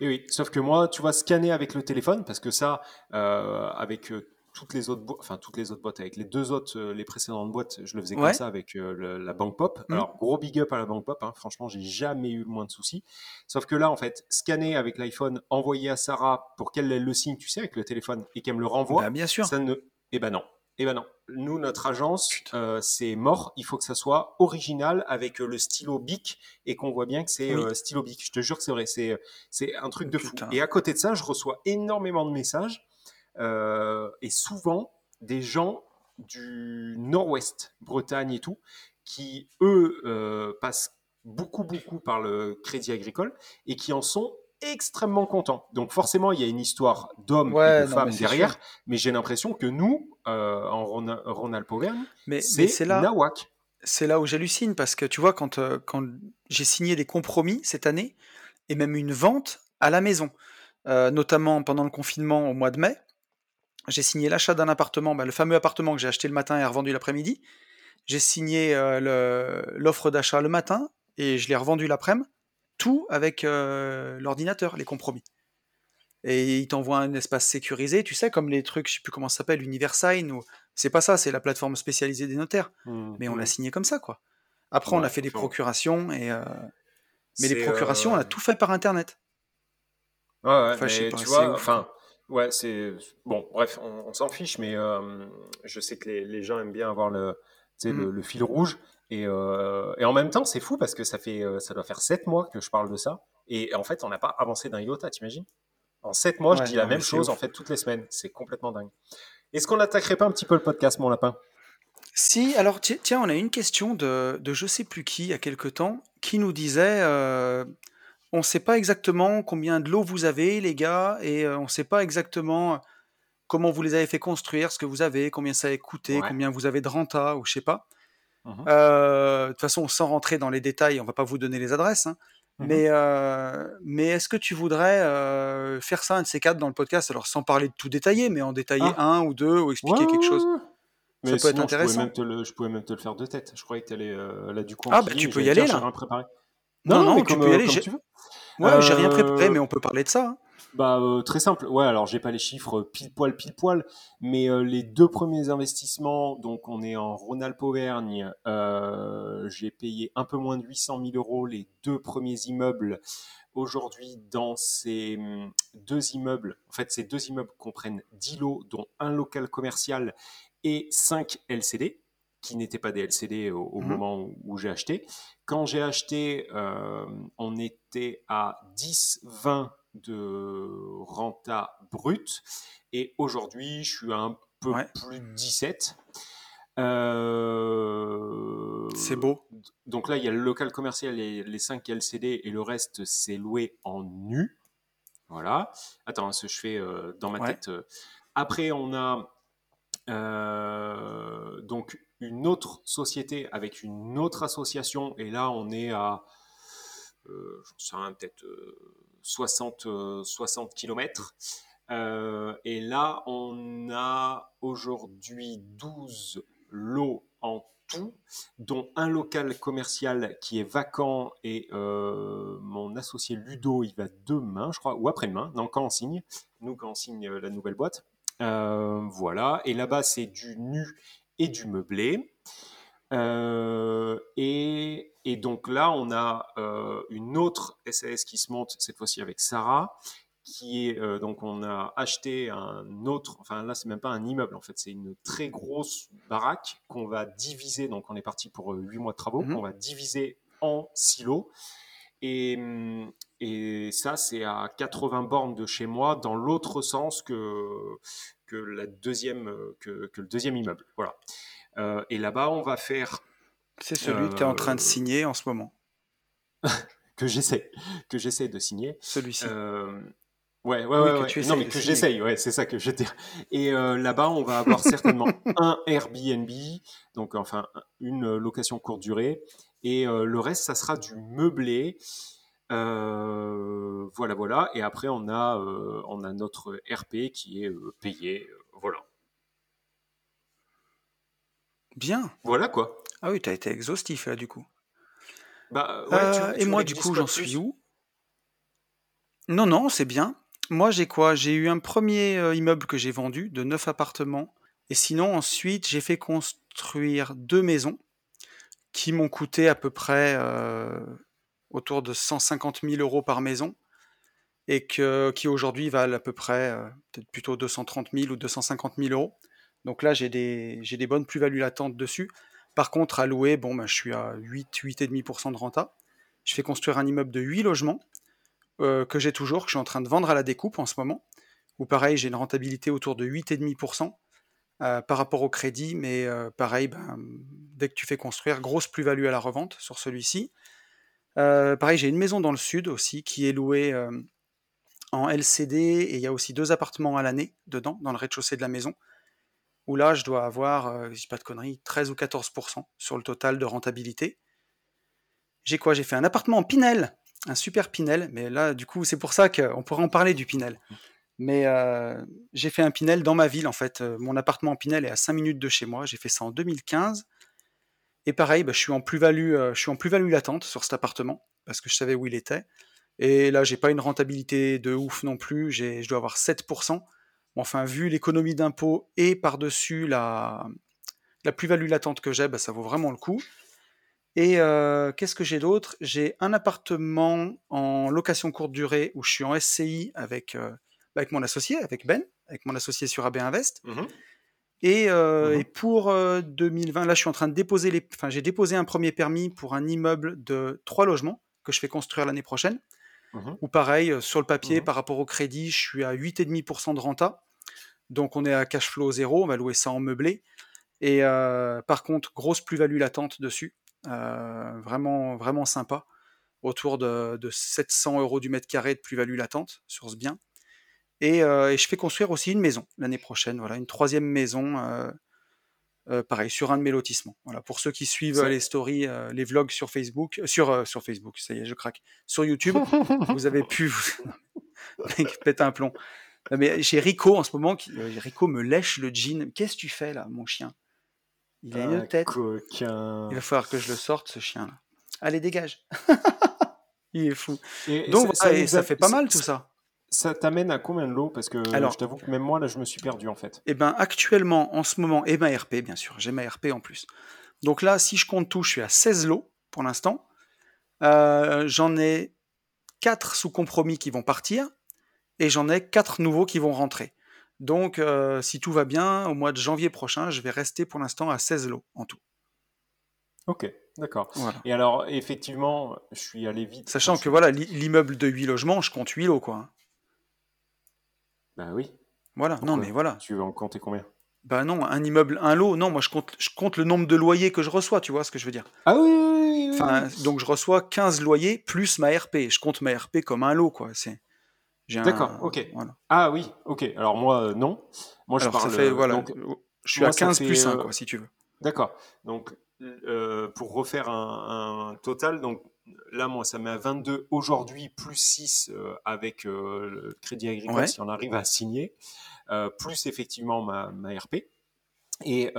Et oui, sauf que moi, tu vois, scanner avec le téléphone, parce que ça, euh, avec euh, toutes les autres boîtes, enfin toutes les autres boîtes, avec les deux autres, euh, les précédentes boîtes, je le faisais Ouais. comme ça avec euh, le- la Banque Pop. Mm. Alors, gros big up à la Banque Pop, hein, franchement, j'ai jamais eu le moins de soucis. Sauf que là, en fait, scanner avec l'iPhone, envoyer à Sarah pour qu'elle le signe, tu sais, avec le téléphone, et qu'elle me le renvoie, Bah, bien sûr. ça ne. Eh ben non. Eh ben non. Nous, notre agence, euh, c'est mort. Il faut que ça soit original avec euh, le stylo Bic et qu'on voit bien que c'est Oui. euh, stylo Bic. Je te jure que c'est vrai. C'est, c'est un truc de fou. Putain. Et à côté de ça, je reçois énormément de messages euh, et souvent des gens du nord-ouest, Bretagne et tout, qui, eux, passent beaucoup, beaucoup par le crédit agricole et qui en sont extrêmement contents. Donc forcément, il y a une histoire d'hommes Ouais, et de non, c'est derrière, sûr. mais j'ai l'impression que nous, euh, en Mais, mais c'est nawak. c'est là où j'hallucine parce que tu vois, quand, euh, quand j'ai signé des compromis cette année et même une vente à la maison, euh, notamment pendant le confinement au mois de mai, j'ai signé l'achat d'un appartement, bah, le fameux appartement que j'ai acheté le matin et revendu l'après-midi. J'ai signé euh, l'offre d'achat le matin et je l'ai revendu l'après-midi, tout avec euh, l'ordinateur, les compromis. Et il t'envoie un espace sécurisé, tu sais, comme les trucs, je sais plus comment ça s'appelle, Universign, ou c'est pas ça, c'est la plateforme spécialisée des notaires. Mmh, Mais on l'a mmh. signé comme ça, quoi. Après, on a fait des procurations, et, euh, mais les procurations, on euh, a tout fait par Internet. Ouais, ouais, Enfin, je sais mais pas, tu c'est vois, ouf, enfin, ouais, c'est bon. Bref, on, on s'en fiche, mais euh, je sais que les, les gens aiment bien avoir le, Mm. le, le fil rouge. Et, euh, et en même temps, c'est fou parce que ça fait, euh, ça doit faire sept mois que je parle de ça. Et en fait, on n'a pas avancé d'un iota, t'imagines? En sept mois, je dis la même chose ouf. en fait toutes les semaines. C'est complètement dingue. Est-ce qu'on n'attaquerait pas un petit peu le podcast, mon lapin? Si, alors ti- tiens, on a une question de, de je sais plus qui, il y a quelque temps, qui nous disait euh, on ne sait pas exactement combien de lots vous avez, les gars, et euh, on ne sait pas exactement comment vous les avez fait construire, ce que vous avez, combien ça a coûté, Ouais. combien vous avez de renta, ou je sais pas. Mhm. Euh, De toute façon, sans rentrer dans les détails, on va pas vous donner les adresses, hein. Mais, euh, mais est-ce que tu voudrais euh, faire ça, un de ces quatre, dans le podcast? Alors, sans parler de tout détailler, mais en détailler Ah. un ou deux, ou expliquer Ouais, quelque chose. Ça Mais peut être sinon, je pouvais, intéressant. même te le, je pouvais même te le faire de tête. Je croyais que tu allais là du coup. Ah, bah, tu peux y aller, là. rien préparé. Non, non, mais tu comme, peux y euh, aller. j'ai-. Ouais, j'ai rien préparé, Euh, mais on peut parler de ça. hein. Bah, euh, très simple. Ouais, alors j'ai pas les chiffres pile poil, pile poil, mais euh, les deux premiers investissements, donc on est en Rhône-Alpes-Auvergne, euh, j'ai payé un peu moins de 800 000 euros les deux premiers immeubles. Aujourd'hui, dans ces hum, deux immeubles, en fait, ces deux immeubles comprennent 10 lots, dont un local commercial et 5 LCD, qui n'étaient pas des LCD au, au Mhm. moment où, où j'ai acheté. Quand j'ai acheté, euh, on était à 10-20 de renta brut, et aujourd'hui, je suis à un peu Ouais. plus de 17. Euh, C'est beau. donc là, il y a le local commercial et les 5 LCD et le reste, c'est loué en nu. Voilà. Attends, ce que je fais euh, dans ma Ouais. tête. euh. Après, on a euh, donc une autre société avec une autre association. Et là, on est à, j'en sais peut-être 60, euh, 60 km. Et là, on a aujourd'hui 12 lots en tout, dont un local commercial qui est vacant et euh, mon associé Ludo, il va demain, je crois, ou après-demain, non, quand on signe, nous quand signe euh, la nouvelle boîte. Euh, voilà, et là-bas, c'est du nu et du meublé. Euh, et, et donc là, on a euh, une autre SAS qui se monte, cette fois-ci avec Sarah, qui est euh, donc on a acheté un autre, enfin là c'est même pas un immeuble en fait, c'est une très grosse baraque qu'on va diviser, donc on est parti pour euh, 8 mois de travaux, Mhm. qu'on va diviser en silos. Et, hum, et ça c'est à 80 bornes de chez moi, dans l'autre sens que, que, la deuxième, euh, que, que le deuxième immeuble. Voilà. Euh, et là-bas on va faire C'est celui que tu es en train de Euh, signer en ce moment. que j'essaie que j'essaie de signer. Celui-ci. Euh, ouais, ouais, Oui, ouais, que ouais. tu Non, mais que j'essaye, ouais, c'est ça que je veux dire. Et là-bas, on va avoir certainement un Airbnb, donc enfin une location courte durée, Et le reste, ça sera du meublé. Voilà, voilà. Et après, on a, on a notre RP qui est payé. voilà. Bien. Voilà quoi. Ah oui, tu as été exhaustif là, du coup. Bah, et moi, du coup, j'en suis où? Non, non, c'est bien. Moi, j'ai quoi? J'ai eu un premier euh, immeuble que j'ai vendu de 9 appartements. Et sinon, ensuite, j'ai fait construire deux maisons qui m'ont coûté à peu près euh, autour de 150 000 euros par maison et que, qui aujourd'hui valent à peu près euh, peut-être plutôt 230 000 ou 250 000 euros. Donc là, j'ai des, des bonnes plus-values latentes dessus. Par contre, à louer, bon, ben, je suis à 8, 8,5% de renta. Je fais construire un immeuble de 8 logements euh, que j'ai toujours, que je suis en train de vendre à la découpe en ce moment, où pareil, j'ai une rentabilité autour de 8,5% euh, par rapport au crédit, mais pareil, ben, dès que tu fais construire, grosse plus-value à la revente sur celui-ci. Pareil, j'ai une maison dans le sud aussi qui est louée en LCD et il y a aussi deux appartements à l'année dedans, dans le rez-de-chaussée de la maison, où là, je dois avoir, je dis pas de conneries, 13 ou 14% sur le total de rentabilité. J'ai quoi? J'ai fait un appartement en Pinel un super Pinel, mais là, du coup, c'est pour ça qu'on pourrait en parler du Pinel. Mais euh, j'ai fait un Pinel dans ma ville, en fait. Euh, mon appartement en Pinel est à 5 minutes de chez moi. J'ai fait ça en 2015. Et pareil, bah, je suis en plus-value euh, je suis en plus-value latente sur cet appartement, parce que je savais où il était. Et là, j'ai pas une rentabilité de ouf non plus. Je dois avoir 7%. enfin, vu l'économie d'impôt et par-dessus la, plus-value latente que j'ai, bah, ça vaut vraiment le coup. Et qu'est-ce que j'ai d'autre? J'ai un appartement en location courte durée où je suis en SCI avec, bah, avec mon associé, avec Ben, avec mon associé sur AB Invest. Mmh et, mmh et, pour 2020, là, je suis en train de déposer les. Enfin, j'ai déposé un premier permis pour un immeuble de trois logements que je fais construire l'année prochaine. Mmh Ou pareil, sur le papier, par rapport au crédit, je suis à 8,5% de renta. Donc, on est à cash flow zéro. On va louer ça en meublé. Et par contre, grosse plus-value latente dessus. Euh, vraiment, vraiment sympa, autour de, 700 euros du mètre carré de plus-value latente sur ce bien. Euh, et, je fais construire aussi une maison l'année prochaine, voilà, une troisième maison, euh, pareil, sur un de mes lotissements. Voilà, pour ceux qui suivent les stories, les vlogs sur Facebook, sur, sur Facebook, ça y est, je craque, sur YouTube, vous avez pu, mec, pète un plomb. Mais j'ai Rico en ce moment, qui, Rico me lèche le jean. Qu'est-ce que tu fais là, mon chien? Il a une tête. Il va falloir que je le sorte, ce chien-là. Allez, dégage. il est fou. Donc, ça, ça, fait pas mal tout ça. Ça t'amène à combien de lots? Parce que Alors, je t'avoue que même moi, là, je me suis perdu en fait. Eh ben, actuellement, en ce moment, et ma RP, bien sûr, j'ai ma RP en plus. Donc là, si je compte tout, je suis à 16 lots pour l'instant. Euh, j'en ai 4 sous compromis qui vont partir et j'en ai 4 nouveaux qui vont rentrer. Donc, euh, si tout va bien, au mois de janvier prochain, je vais rester pour l'instant à 16 lots en tout. Ok, d'accord. Et alors, effectivement, je suis allé vite. Sachant que voilà, l'immeuble de 8 logements, je compte 8 lots, quoi. Bah oui. Voilà, non mais voilà. Tu veux en compter combien? Bah non, un immeuble, un lot, non, moi je compte, je compte le nombre de loyers que je reçois, tu vois ce que je veux dire Ah oui, oui, oui, Donc je reçois 15 loyers plus ma RP. Je compte ma RP comme un lot, quoi. C'est... D'accord, ok. Ah oui, ok. Alors moi, euh, non. Moi, je parle. Euh, voilà. je suis à 15 plus 1, euh, quoi, si tu veux. D'accord. Donc, pour refaire un, total, donc là, moi, ça met à 22 aujourd'hui, plus 6 avec le Crédit Agricole, si on arrive à signer, plus effectivement ma, ma RP. Et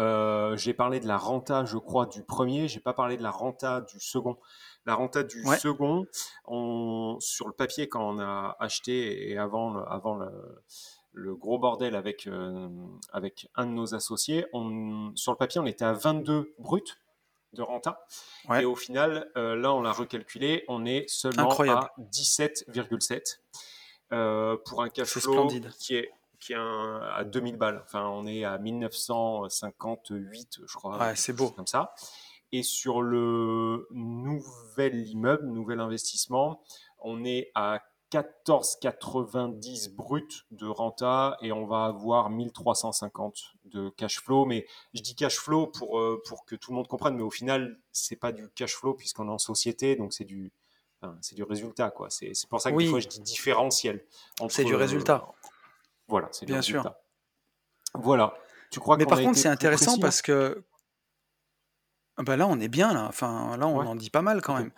j'ai parlé de la renta, je crois, du premier. J'ai pas parlé de la renta du second. La renta du second, on, sur le papier, quand on a acheté et avant, le, avant le, gros bordel avec, euh, avec un de nos associés, on, sur le papier, on était à 22 bruts de renta. Et au final, euh, là, on l'a recalculé, on est seulement à 17,7 euh, pour un cash flow qui est qui est à 2000 balles. Enfin, on est à 1958, je crois. Ouais, c'est beau. Comme ça. Et sur le nouvel immeuble, nouvel investissement, on est à 14,90 brut de renta et on va avoir 1350 de cash flow. Mais je dis cash flow pour, euh, pour que tout le monde comprenne, mais au final, c'est pas du cash flow puisqu'on est en société, donc c'est du, c'est du résultat. quoi. C'est pour ça que des fois je dis différentiel. C'est du résultat. voilà, c'est Bien sûr. Voilà. Tu crois mais par contre, c'est intéressant parce que bah là, on est bien là. Enfin, là, on Ouais. en dit pas mal quand même.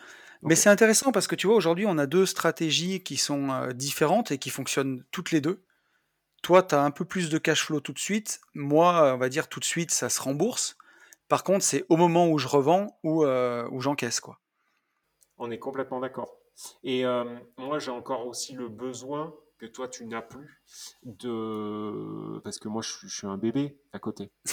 Mais c'est intéressant parce que tu vois, aujourd'hui, on a deux stratégies qui sont euh, différentes et qui fonctionnent toutes les deux. Toi, tu as un peu plus de cash flow tout de suite. Moi, on va dire tout de suite, ça se rembourse. Par contre, c'est au moment où je revends ou euh, où j'encaisse, quoi. On est complètement d'accord. Et euh, moi, j'ai encore aussi le besoin que toi, tu n'as plus de... Parce que moi, je, suis- je suis un bébé à côté.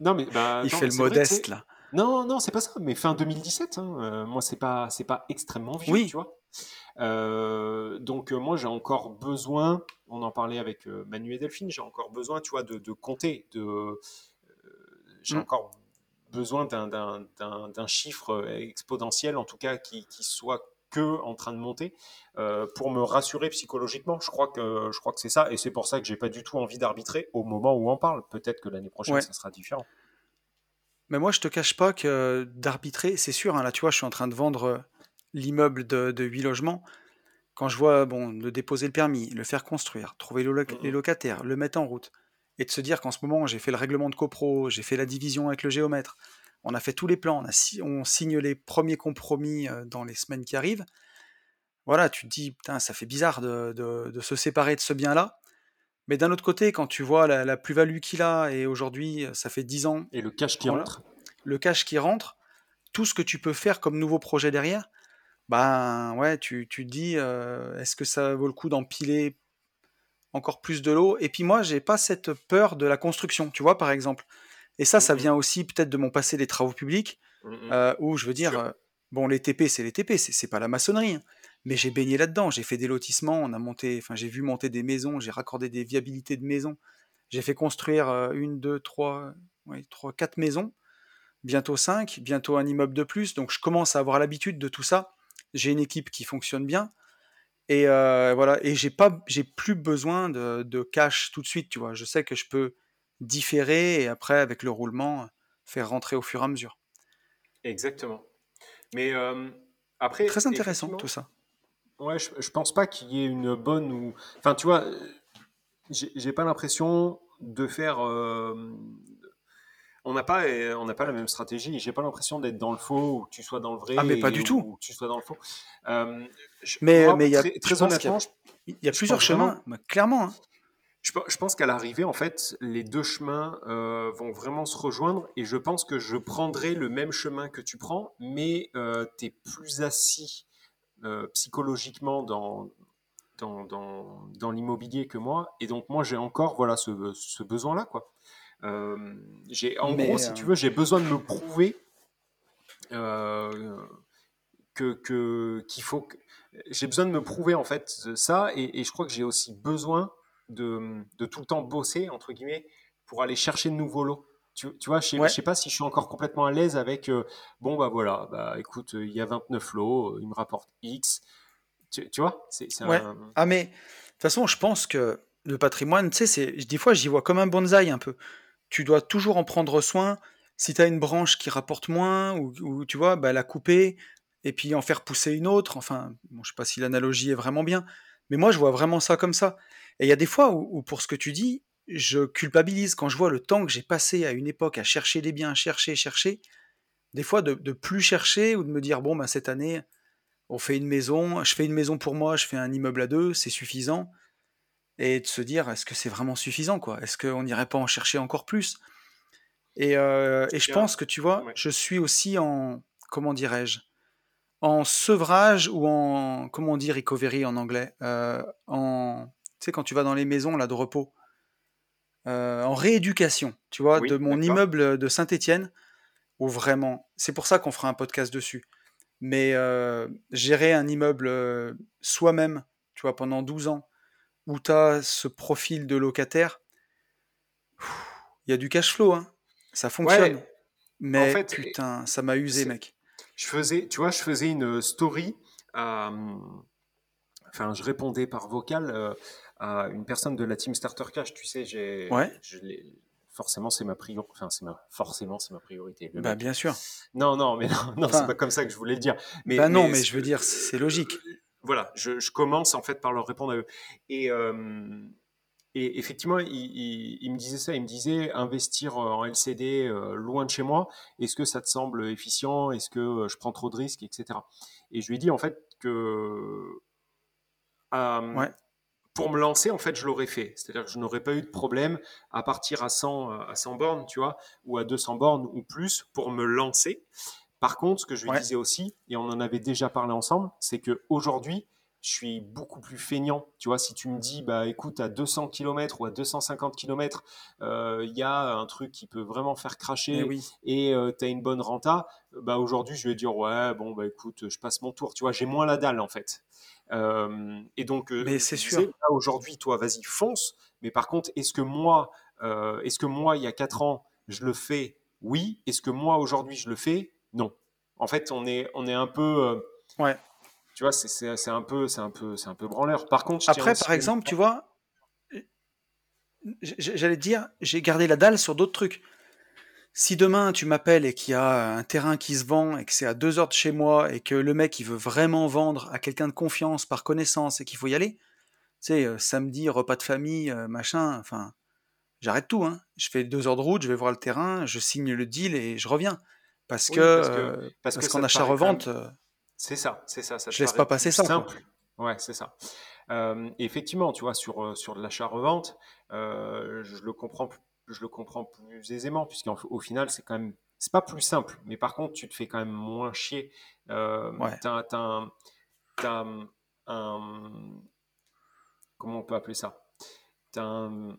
Non, mais bah, Il fait le modeste, là. Non, non, c'est pas ça. Mais fin 2017, hein, euh, moi, c'est pas, c'est pas extrêmement vieux, Oui. tu vois. Euh, donc, euh, moi, j'ai encore besoin, on en parlait avec Manu et Delphine, j'ai encore besoin, tu vois, de, de compter, de, j'ai Mm. encore besoin d'un- d'un d'un- d'un chiffre exponentiel, en tout cas, qui, qui soit que en train de monter, pour me rassurer psychologiquement. Je crois que, je crois que c'est ça, et c'est pour ça que j'ai pas du tout envie d'arbitrer au moment où on parle. Peut-être que l'année prochaine, Ouais. ça sera différent. Mais moi, je te cache pas que d'arbitrer, c'est sûr, hein, là, tu vois, je suis en train de vendre euh, l'immeuble de, de 8 logements. Quand je vois, bon, de déposer le permis, le faire construire, trouver le loc- les locataires, le mettre en route, et de se dire qu'en ce moment, j'ai fait le règlement de copro, j'ai fait la division avec le géomètre, on a fait tous les plans, on, a si- on signe les premiers compromis euh, dans les semaines qui arrivent. Voilà, tu te dis, putain, ça fait bizarre de, de- de se séparer de ce bien-là. Mais d'un autre côté, quand tu vois la, la plus-value qu'il a, et aujourd'hui, ça fait 10 ans, Et le cash qui rentre, le cash qui rentre, tout ce que tu peux faire comme nouveau projet derrière, ben ouais, tu, tu te dis, euh, est-ce que ça vaut le coup d'empiler encore plus de l'eau? Et puis moi, j'ai pas cette peur de la construction, tu vois, par exemple. Et ça, ça vient aussi peut-être de mon passé des travaux publics, euh, où je veux dire, euh, bon, les TP, c'est les TP, c'est c'est pas la maçonnerie, hein. Mais j'ai baigné là-dedans, j'ai fait des lotissements, on a monté, enfin, j'ai vu monter des maisons, j'ai raccordé des viabilités de maisons, j'ai fait construire euh, une, deux, trois, ouais, trois, quatre maisons, bientôt cinq, bientôt un immeuble de plus, donc je commence à avoir l'habitude de tout ça. J'ai une équipe qui fonctionne bien. Et euh, voilà, et j'ai pas, j'ai plus besoin de, de cash tout de suite, tu vois. Je sais que je peux différer et après, avec le roulement, faire rentrer au fur et à mesure. Exactement. Mais euh, après, Très intéressant tout ça. Ouais, je, je pense pas qu'il y ait une bonne ou. Enfin, tu vois, j'ai pas l'impression de faire. euh, On n'a pas, on n'a pas la même stratégie. J'ai pas l'impression d'être dans le faux ou que tu sois dans le vrai. Ah, mais pas du ou- tout. ou que tu sois dans le faux. Euh, je- Mais moi, mais il y a, très, y a, honnêtement, il y a plusieurs chemins, vraiment- bah, clairement. hein. je pense qu'à l'arrivée, en fait, les deux chemins euh, vont vraiment se rejoindre et je pense que je prendrai le même chemin que tu prends, mais tu es plus assis euh, psychologiquement dans, dans, dans, dans l'immobilier que moi. Et donc, moi, j'ai encore voilà, ce, ce besoin-là. quoi. Euh, j'ai, en Mais, gros, si euh, tu veux, j'ai besoin de me prouver euh, que, que, qu'il faut que... J'ai besoin de me prouver, en fait, ça. Et, et je crois que j'ai aussi besoin de, de tout le temps bosser, entre guillemets, pour aller chercher de nouveaux lots. Tu, tu vois, je je sais pas si je suis encore complètement à l'aise avec, euh, bon, bah voilà, bah écoute, il y a 29 lots, euh, il me rapporte X. Tu, tu vois, c'est, c'est Ouais. un... Ah mais de toute façon, je pense que le patrimoine, tu sais, des fois j'y vois comme un bonsaï un peu. Tu dois toujours en prendre soin. Si tu as une branche qui rapporte moins ou, ou, tu vois, bah, la couper et puis en faire pousser une autre. Enfin, bon, je sais pas si l'analogie est vraiment bien, mais moi je vois vraiment ça comme ça. Et il y a des fois où, où, pour ce que tu dis, je culpabilise quand je vois le temps que j'ai passé à une époque à chercher des biens, chercher, chercher. Des fois de, de plus chercher ou de me dire bon bah cette année on fait une maison, je fais une maison pour moi, je fais un immeuble à deux, c'est suffisant. Et de se dire, est-ce que c'est vraiment suffisant, quoi? Est-ce qu'on n'irait pas en chercher encore plus? Et, euh, et je pense que, tu vois, Ouais. je suis aussi en, comment dirais-je, en sevrage ou en, comment on dit recovery en anglais Euh, En, tu sais, quand tu vas dans les maisons là de repos, Euh, en rééducation, tu vois, Oui, de mon immeuble de Saint-Étienne, où vraiment, c'est pour ça qu'on fera un podcast dessus. Mais euh, gérer un immeuble euh, soi-même, tu vois, pendant 12 ans, où tu as ce profil de locataire, il y a du cash flow, hein. ça fonctionne. Ouais, Mais en fait, putain, ça m'a usé, mec. je faisais, tu vois, je faisais une story enfin, je répondais par vocal à une personne de la team Starter Cash. Tu sais, j'ai, Ouais. je forcément, c'est ma priorité. Enfin, c'est ma, forcément, c'est ma priorité. Bah, bien sûr. Non, non, mais non, non, Enfin- c'est pas comme ça que je voulais le dire. Mais, bah non, mais je veux dire, c'est logique. Voilà, je, je commence en fait par leur répondre à eux. Et, euh, et effectivement, il, me disait ça, il me disait investir en LCD loin de chez moi, est-ce que ça te semble efficient? Est-ce que je prends trop de risques, etc. Et je lui ai dit en fait que pour me lancer, en fait, je l'aurais fait. C'est-à-dire que je n'aurais pas eu de problème à partir à 100, à 100 bornes, tu vois, ou à 200 bornes ou plus pour me lancer. Par contre, ce que je lui disais aussi, et on en avait déjà parlé ensemble, c'est que aujourd'hui, je suis beaucoup plus feignant. Tu vois, si tu me dis, bah écoute, à 200 km ou à 250 km, euh, il y a un truc qui peut vraiment faire cracher et euh, tu as une bonne renta, bah aujourd'hui, je vais dire, ouais, bon, bah écoute, je passe mon tour. Tu vois, j'ai moins la dalle en fait. Euh, et donc, mais c'est sûr. Aujourd'hui, toi, vas-y, fonce. Mais par contre, est-ce que moi, est-ce que moi, il y a 4 ans, je le fais? Oui. Est-ce que moi, aujourd'hui, je le fais? Non. En fait, on est, on est un peu. ouais tu vois, c'est un peu, c'est un peu, c'est un peu branleur. Par contre, après, par exemple, tu vois, j'allais te dire, j'ai gardé la dalle sur d'autres trucs. Si demain tu m'appelles et qu'il y a un terrain qui se vend et que c'est à deux heures de chez moi et que le mec il veut vraiment vendre à quelqu'un de confiance par connaissance et qu'il faut y aller, tu sais, euh, samedi repas de famille, euh, machin, enfin, j'arrête tout. Hein. Je fais deux heures de route, je vais voir le terrain, je signe le deal et je reviens parce que parce, qu'en achat revente. C'est ça, c'est ça. ça je laisse pas passer ça. Simple. Ouais, c'est ça. Euh, effectivement, tu vois, sur, euh, sur l'achat-revente, euh, je, le comprends, je le comprends plus aisément, puisqu'au final, c'est quand même. C'est pas plus simple, mais par contre, tu te fais quand même moins chier. ouais. T'as, as, un, un, Comment on peut appeler ça? T'as un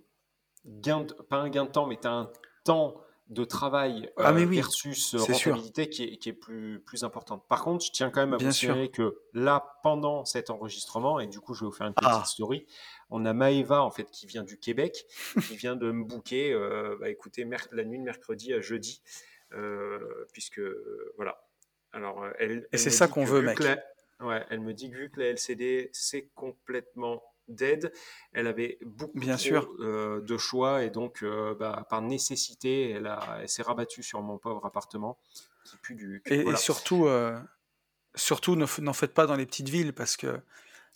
gain pas un gain de temps, mais tu as un temps de travail ah, euh, versus rentabilité qui est, qui est, plus, plus importante. Par contre, je tiens quand même à vous mentionner que là, pendant cet enregistrement, et du coup, je vais vous faire une petite ah. story, on a Maëva, en fait, qui vient du Québec, qui vient de me booker, euh, bah, écoutez, la nuit de mercredi à jeudi, euh, puisque, voilà. Alors, elle, et c'est ça qu'on veut, mec. ouais, elle me dit que vu que la LCD, c'est complètement d'aide. Elle avait beaucoup Bien sûr. Euh, de choix et donc, euh, bah, par nécessité, elle, elle s'est rabattue sur mon pauvre appartement qui pue du. et, surtout, euh, surtout n'en faites pas dans les petites villes parce que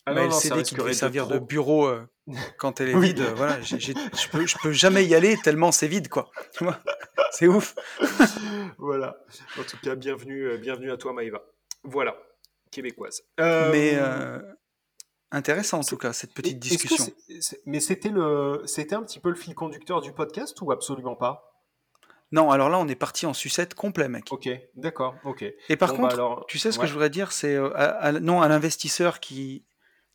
ah non, LCD qui devrait servir de, bureau quand elle est vide, voilà, je peux, peux jamais y aller tellement c'est vide, quoi. c'est ouf. voilà. En tout cas, bienvenue, bienvenue à toi, Maïva. Voilà, québécoise. Mais Intéressant en tout cas cette petite discussion. mais c'était le, c'était un petit peu le fil conducteur du podcast ou absolument pas? Non, alors là on est parti en sucette complet, mec. Ok, d'accord, ok. Et par bah, contre, tu sais ce que je voudrais dire, c'est euh, non à l'investisseur qui,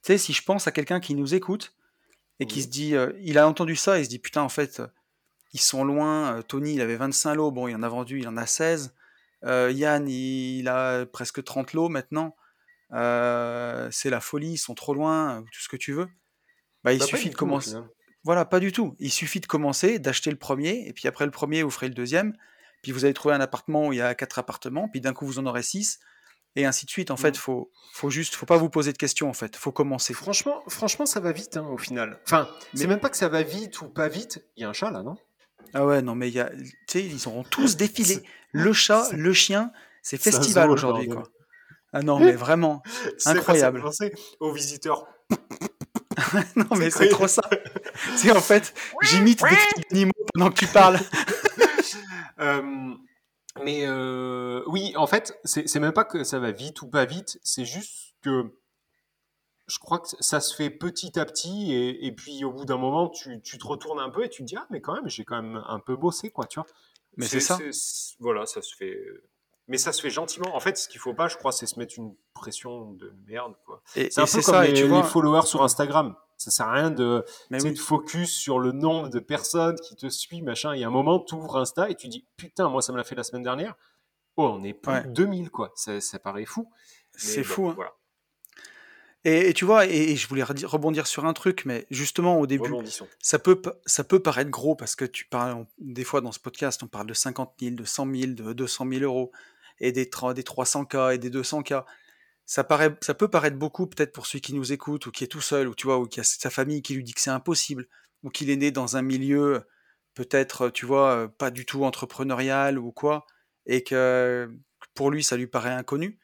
tu sais, si je pense à quelqu'un qui nous écoute et qui se dit, euh, il a entendu ça, il se dit putain en fait ils sont loin. Euh, Tony il avait 25 lots, bon il en a vendu, il en a 16. Yann il a presque 30 lots maintenant. Euh, c'est la folie, ils sont trop loin, tout ce que tu veux. Bah, il bah, suffit de commencer. Voilà, pas du tout. Il suffit de commencer, d'acheter le premier, et puis après le premier, vous ferez le deuxième. Puis vous allez trouver un appartement où il y a quatre appartements, puis d'un coup vous en aurez six, et ainsi de suite. En fait, mmh. faut, faut juste, faut pas vous poser de questions. En fait, faut commencer. Franchement, franchement, ça va vite hein, au final. Enfin, c'est même pas que ça va vite ou pas vite. Il y a un chat là, non? Ah ouais, non, mais il y a, ils auront tous défilé. le chat, le chien, c'est festival aujourd'hui, quoi. Ah non, mais vraiment, incroyable. penser aux visiteurs. non, mais c'est trop ça. C'est en fait, j'imite des animaux pendant que tu parles. Euh, mais euh, oui, en fait, c'est même pas que ça va vite ou pas vite, c'est juste que je crois que ça se fait petit à petit et, puis au bout d'un moment, tu, tu, te retournes un peu et tu te dis ah mais quand même j'ai quand même un peu bossé quoi, tu vois. Mais c'est ça. Voilà, ça se fait mais ça se fait gentiment. En fait, ce qu'il faut pas, je crois, c'est se mettre une pression de merde. C'est un peu comme les, tu followers sur Instagram. Ça sert à rien de, de focus sur le nombre de personnes qui te suivent, machin. Il y a un moment, tu ouvres Insta et tu dis Putain, moi, ça me l'a fait la semaine dernière. Oh, on est plus de 2000, quoi. Ça, ça paraît fou. C'est fou. Hein. Et, tu vois, et, je voulais rebondir sur un truc, mais justement au début, ça peut, ça peut paraître gros parce que tu parles, des fois dans ce podcast, on parle de 50 000, de 100 000, de 200 000 euros et des, des 300K et des 200K. Ça, paraît, ça peut paraître beaucoup peut-être pour celui qui nous écoute ou qui est tout seul ou tu vois ou qui a sa famille qui lui dit que c'est impossible ou qu'il est né dans un milieu peut-être tu vois pas du tout entrepreneurial ou quoi et que pour lui ça lui paraît inconnu.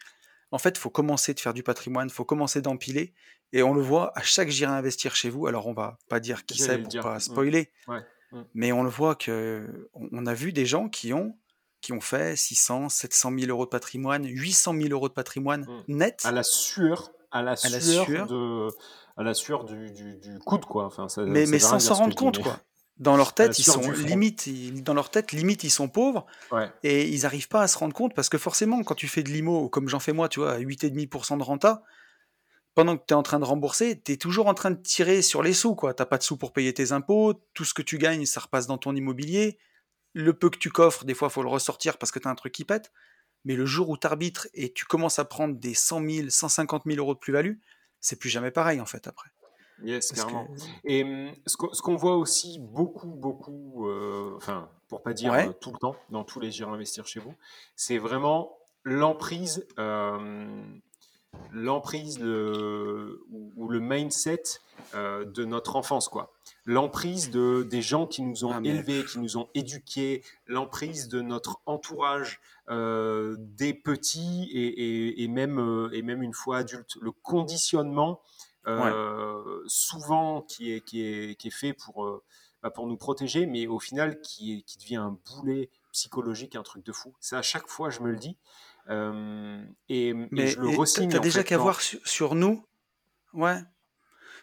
En fait, il faut commencer de faire du patrimoine, il faut commencer d'empiler Et on le voit à chaque J'irai investir chez vous. Alors, on va pas dire qui c'est pour pas mmh. spoiler. Mmh. Mais on le voit que on a vu des gens qui ont qui ont fait 600, 700 000 euros de patrimoine, 800 000 euros de patrimoine mmh. net. À la sueur, à la, sueur, de, à la sueur du, du, du coude, quoi. Enfin, ça, mais, mais sans s'en rendre compte, quoi. Dans leur tête, ils sont limite, dans leur tête, limite, ils sont pauvres et ils n'arrivent pas à se rendre compte parce que forcément, quand tu fais de l'IMO, comme j'en fais moi, tu vois, à 8,5% de renta, pendant que tu es en train de rembourser, tu es toujours en train de tirer sur les sous, quoi. T'as pas de sous pour payer tes impôts, tout ce que tu gagnes, ça repasse dans ton immobilier. Le peu que tu coffres, des fois, faut le ressortir parce que tu as un truc qui pète. Mais le jour où tu arbitres et tu commences à prendre des 100 000, 150 000 euros de plus-value, c'est plus jamais pareil, en fait, après. Yes, clairement. Et hum, ce qu'on voit aussi beaucoup, beaucoup, euh, enfin, pour pas dire euh, tout le temps, dans tous les gérants investir chez vous, c'est vraiment l'emprise, euh, l'emprise ou, le mindset de notre enfance, quoi. L'emprise de, des gens qui nous ont ah, élevés, qui nous ont éduqués, l'emprise de notre entourage, des petits et, et, même, et même une fois adultes, le conditionnement euh, souvent qui est, qui, est, qui est fait pour, euh, bah, pour nous protéger, mais au final qui, est, qui devient un boulet psychologique, un truc de fou. Ça, à chaque fois, je me le dis. Euh, et, mais, je le ressigne. T'as déjà qu'à voir sur, nous. Ouais.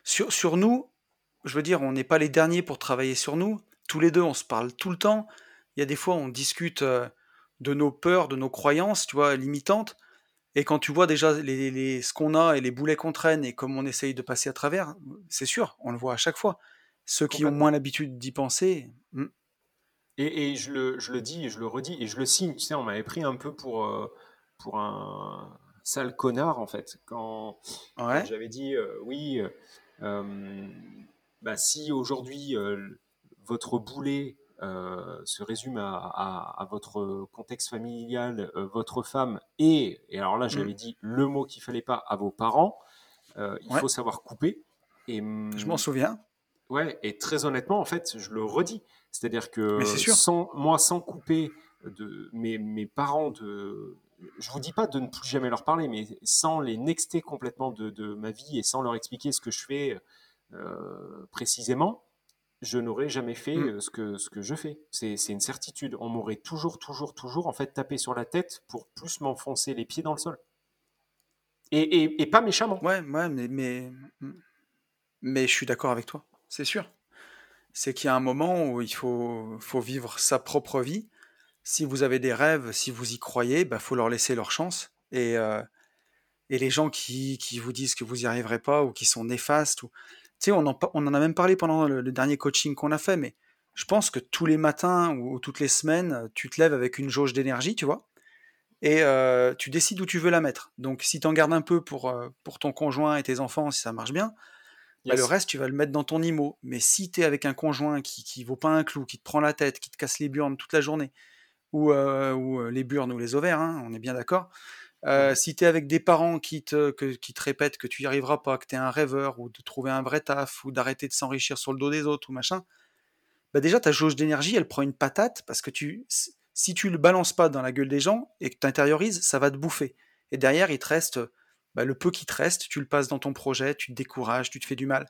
Sur, sur nous, je veux dire, on n'est pas les derniers pour travailler sur nous. Tous les deux, on se parle tout le temps. Il y a des fois, on discute de nos peurs, de nos croyances, tu vois, limitantes. Et quand tu vois déjà les, ce qu'on a et les boulets qu'on traîne et comme on essaye de passer à travers, c'est sûr, on le voit à chaque fois. Ceux qui ont moins l'habitude d'y penser. Hmm. Et, je, le, je, le, dis et je le redis et je le signe. Tu sais, on m'avait pris un peu pour, euh, pour un sale connard en fait. Quand, j'avais dit euh, oui, euh, bah, si aujourd'hui votre boulet euh, se résume à, votre contexte familial, euh, votre femme et, et alors là mm. j'avais dit le mot qu'il fallait pas à vos parents, euh, il faut savoir couper. Et, je m'en souviens. Ouais, et très honnêtement, en fait, je le redis. C'est-à-dire que sans, moi, sans couper de mes, mes parents de, je vous dis pas de ne plus jamais leur parler, mais sans les nexter complètement de, de ma vie et sans leur expliquer ce que je fais précisément, je n'aurais jamais fait mmh. euh, ce, que, ce que je fais. C'est une certitude. On m'aurait toujours, toujours, toujours en fait tapé sur la tête pour plus m'enfoncer les pieds dans le sol. Et, et, pas méchamment. Ouais, ouais, mais, mais, mais je suis d'accord avec toi, c'est sûr. C'est qu'il y a un moment où il faut, faut vivre sa propre vie. Si vous avez des rêves, si vous y croyez, il bah, faut leur laisser leur chance. Et, euh, et les gens qui, qui, vous disent que vous n'y arriverez pas ou qui sont néfastes, ou, sais, on en, on en a même parlé pendant le, dernier coaching qu'on a fait, mais je pense que tous les matins ou, toutes les semaines, tu te lèves avec une jauge d'énergie, tu vois, et euh, tu décides où tu veux la mettre. Donc, si tu en gardes un peu pour, euh, pour ton conjoint et tes enfants, si ça marche bien, bah, le reste, tu vas le mettre dans ton IMO. Mais si tu es avec un conjoint qui, qui vaut pas un clou, qui te prend la tête, qui te casse les burnes toute la journée, ou, euh, ou les burnes ou les ovaires, hein, on est bien d'accord, euh, si tu es avec des parents qui te, qui te répètent que tu y arriveras pas, que tu es un rêveur, ou de trouver un vrai taf, ou d'arrêter de s'enrichir sur le dos des autres, ou machin, bah déjà ta jauge d'énergie, elle prend une patate, parce que tu, si tu le balances pas dans la gueule des gens, et que tu intériorises, ça va te bouffer. Et derrière, il te reste, bah, le peu qui te reste, tu le passes dans ton projet, tu te décourages, tu te fais du mal.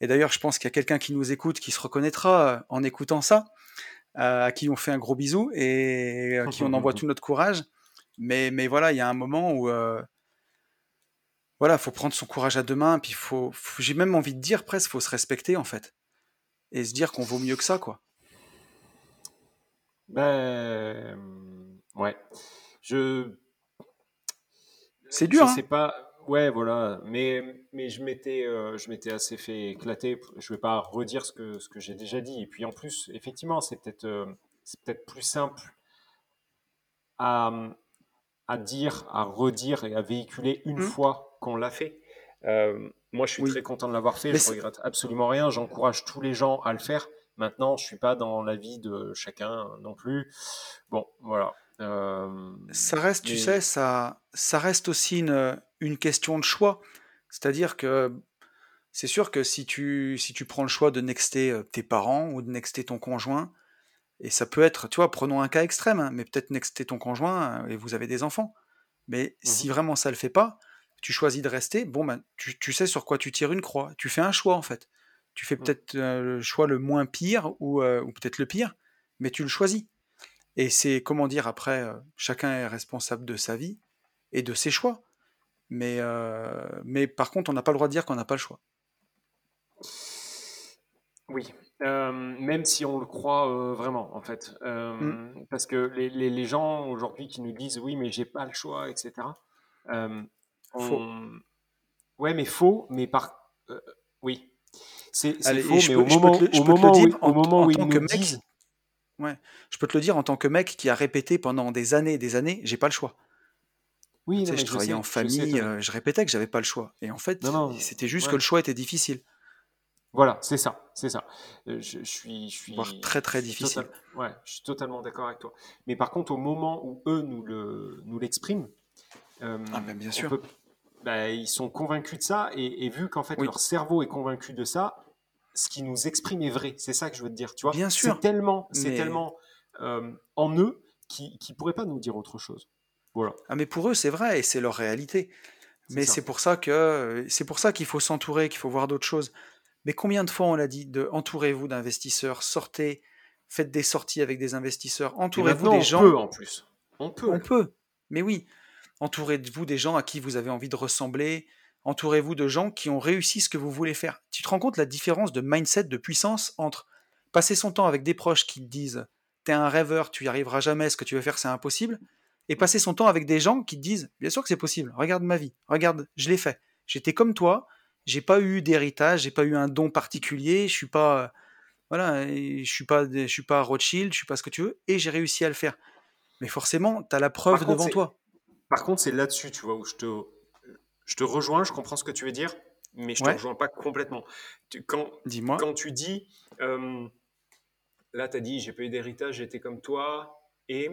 Et d'ailleurs, je pense qu'il y a quelqu'un qui nous écoute, qui se reconnaîtra en écoutant ça, à qui on fait un gros bisou, et à qui on envoie tout notre courage. Mais, mais voilà, il y a un moment où euh, voilà, faut prendre son courage à deux mains, puis faut, j'ai même envie de dire presque, faut se respecter en fait, et se dire qu'on vaut mieux que ça, quoi. Ben ouais, je c'est dur. Je hein sais pas. Ouais, voilà. Mais, mais je m'étais, euh, je m'étais assez fait éclater. Je vais pas redire ce que, ce que j'ai déjà dit. Et puis en plus, effectivement, c'est peut-être, euh, c'est peut-être plus simple à, à dire, à redire et à véhiculer une mmh. fois qu'on l'a fait. Euh, moi, je suis très content de l'avoir fait. je regrette absolument rien. J'encourage tous les gens à le faire. Maintenant, je suis pas dans la vie de chacun non plus. Bon, voilà. Euh, ça reste, tu sais, ça, ça reste aussi une, une question de choix. C'est-à-dire que c'est sûr que si tu, si tu prends le choix de nexter euh, tes parents ou de nexter ton conjoint, et ça peut être, tu vois, prenons un cas extrême, hein, mais peut-être nexter ton conjoint euh, et vous avez des enfants. Mais mmh si vraiment ça le fait pas, tu choisis de rester, bon, ben, tu, sais sur quoi tu tires une croix. Tu fais un choix, en fait. Tu fais mmh. peut-être euh, le choix le moins pire ou, euh, ou peut-être le pire, mais tu le choisis. Et c'est, comment dire, après, euh, chacun est responsable de sa vie et de ses choix. Mais, mais par contre, on n'a pas le droit de dire qu'on n'a pas le choix. Oui, même si on le croit vraiment, en fait. Mmh. Parce que les, les, les gens aujourd'hui qui nous disent oui, mais j'ai pas le choix, etc. Faux. Ouais, mais faux, mais par. oui. C'est faux, mais au moment, au moment où, au moment où ils nous disent. Ouais. Je peux te le dire en tant que mec qui a répété pendant des années et des années, j'ai pas le choix. Oui, je travaillais en famille, je, répétais que j'avais pas le choix. Et en fait, c'était juste que le choix était difficile. Voilà, c'est ça, c'est ça. Je, suis, je suis très très difficile. ouais, je suis totalement d'accord avec toi. Mais par contre, au moment où eux nous le, nous l'expriment, ah, ben, bien sûr. Bah, ils sont convaincus de ça et, vu qu'en fait leur cerveau est convaincu de ça, ce qui nous exprime est vrai. C'est ça que je veux te dire. Tu vois, bien sûr. C'est tellement, c'est tellement euh, en eux qu'ils ne pourraient pas nous dire autre chose. Voilà. Ah mais pour eux c'est vrai et c'est leur réalité. Mais c'est pour ça que c'est pour ça qu'il faut s'entourer, qu'il faut voir d'autres choses. Mais combien de fois on l'a dit de entourez-vous d'investisseurs, sortez, faites des sorties avec des investisseurs, entourez-vous des gens. On peut en plus. On peut. On peut. Mais oui, entourez-vous des gens à qui vous avez envie de ressembler, entourez-vous de gens qui ont réussi ce que vous voulez faire. Tu te rends compte la différence de mindset, de puissance entre passer son temps avec des proches qui te disent t'es un rêveur, tu y arriveras jamais, ce que tu veux faire c'est impossible, et passer son temps avec des gens qui te disent bien sûr que c'est possible, regarde ma vie, regarde, je l'ai fait, j'étais comme toi, j'ai pas eu d'héritage, j'ai pas eu un don particulier, je suis pas voilà, je suis pas je suis pas Rothschild, je suis pas ce que tu veux, et j'ai réussi à le faire. Mais forcément, tu as la preuve devant toi. Par contre, c'est là-dessus, tu vois, où je te, je te rejoins, je comprends ce que tu veux dire, mais je ne te rejoins pas complètement. quand, Dis-moi. Quand tu dis, euh, là, tu as dit, j'ai pas eu d'héritage, j'étais comme toi, et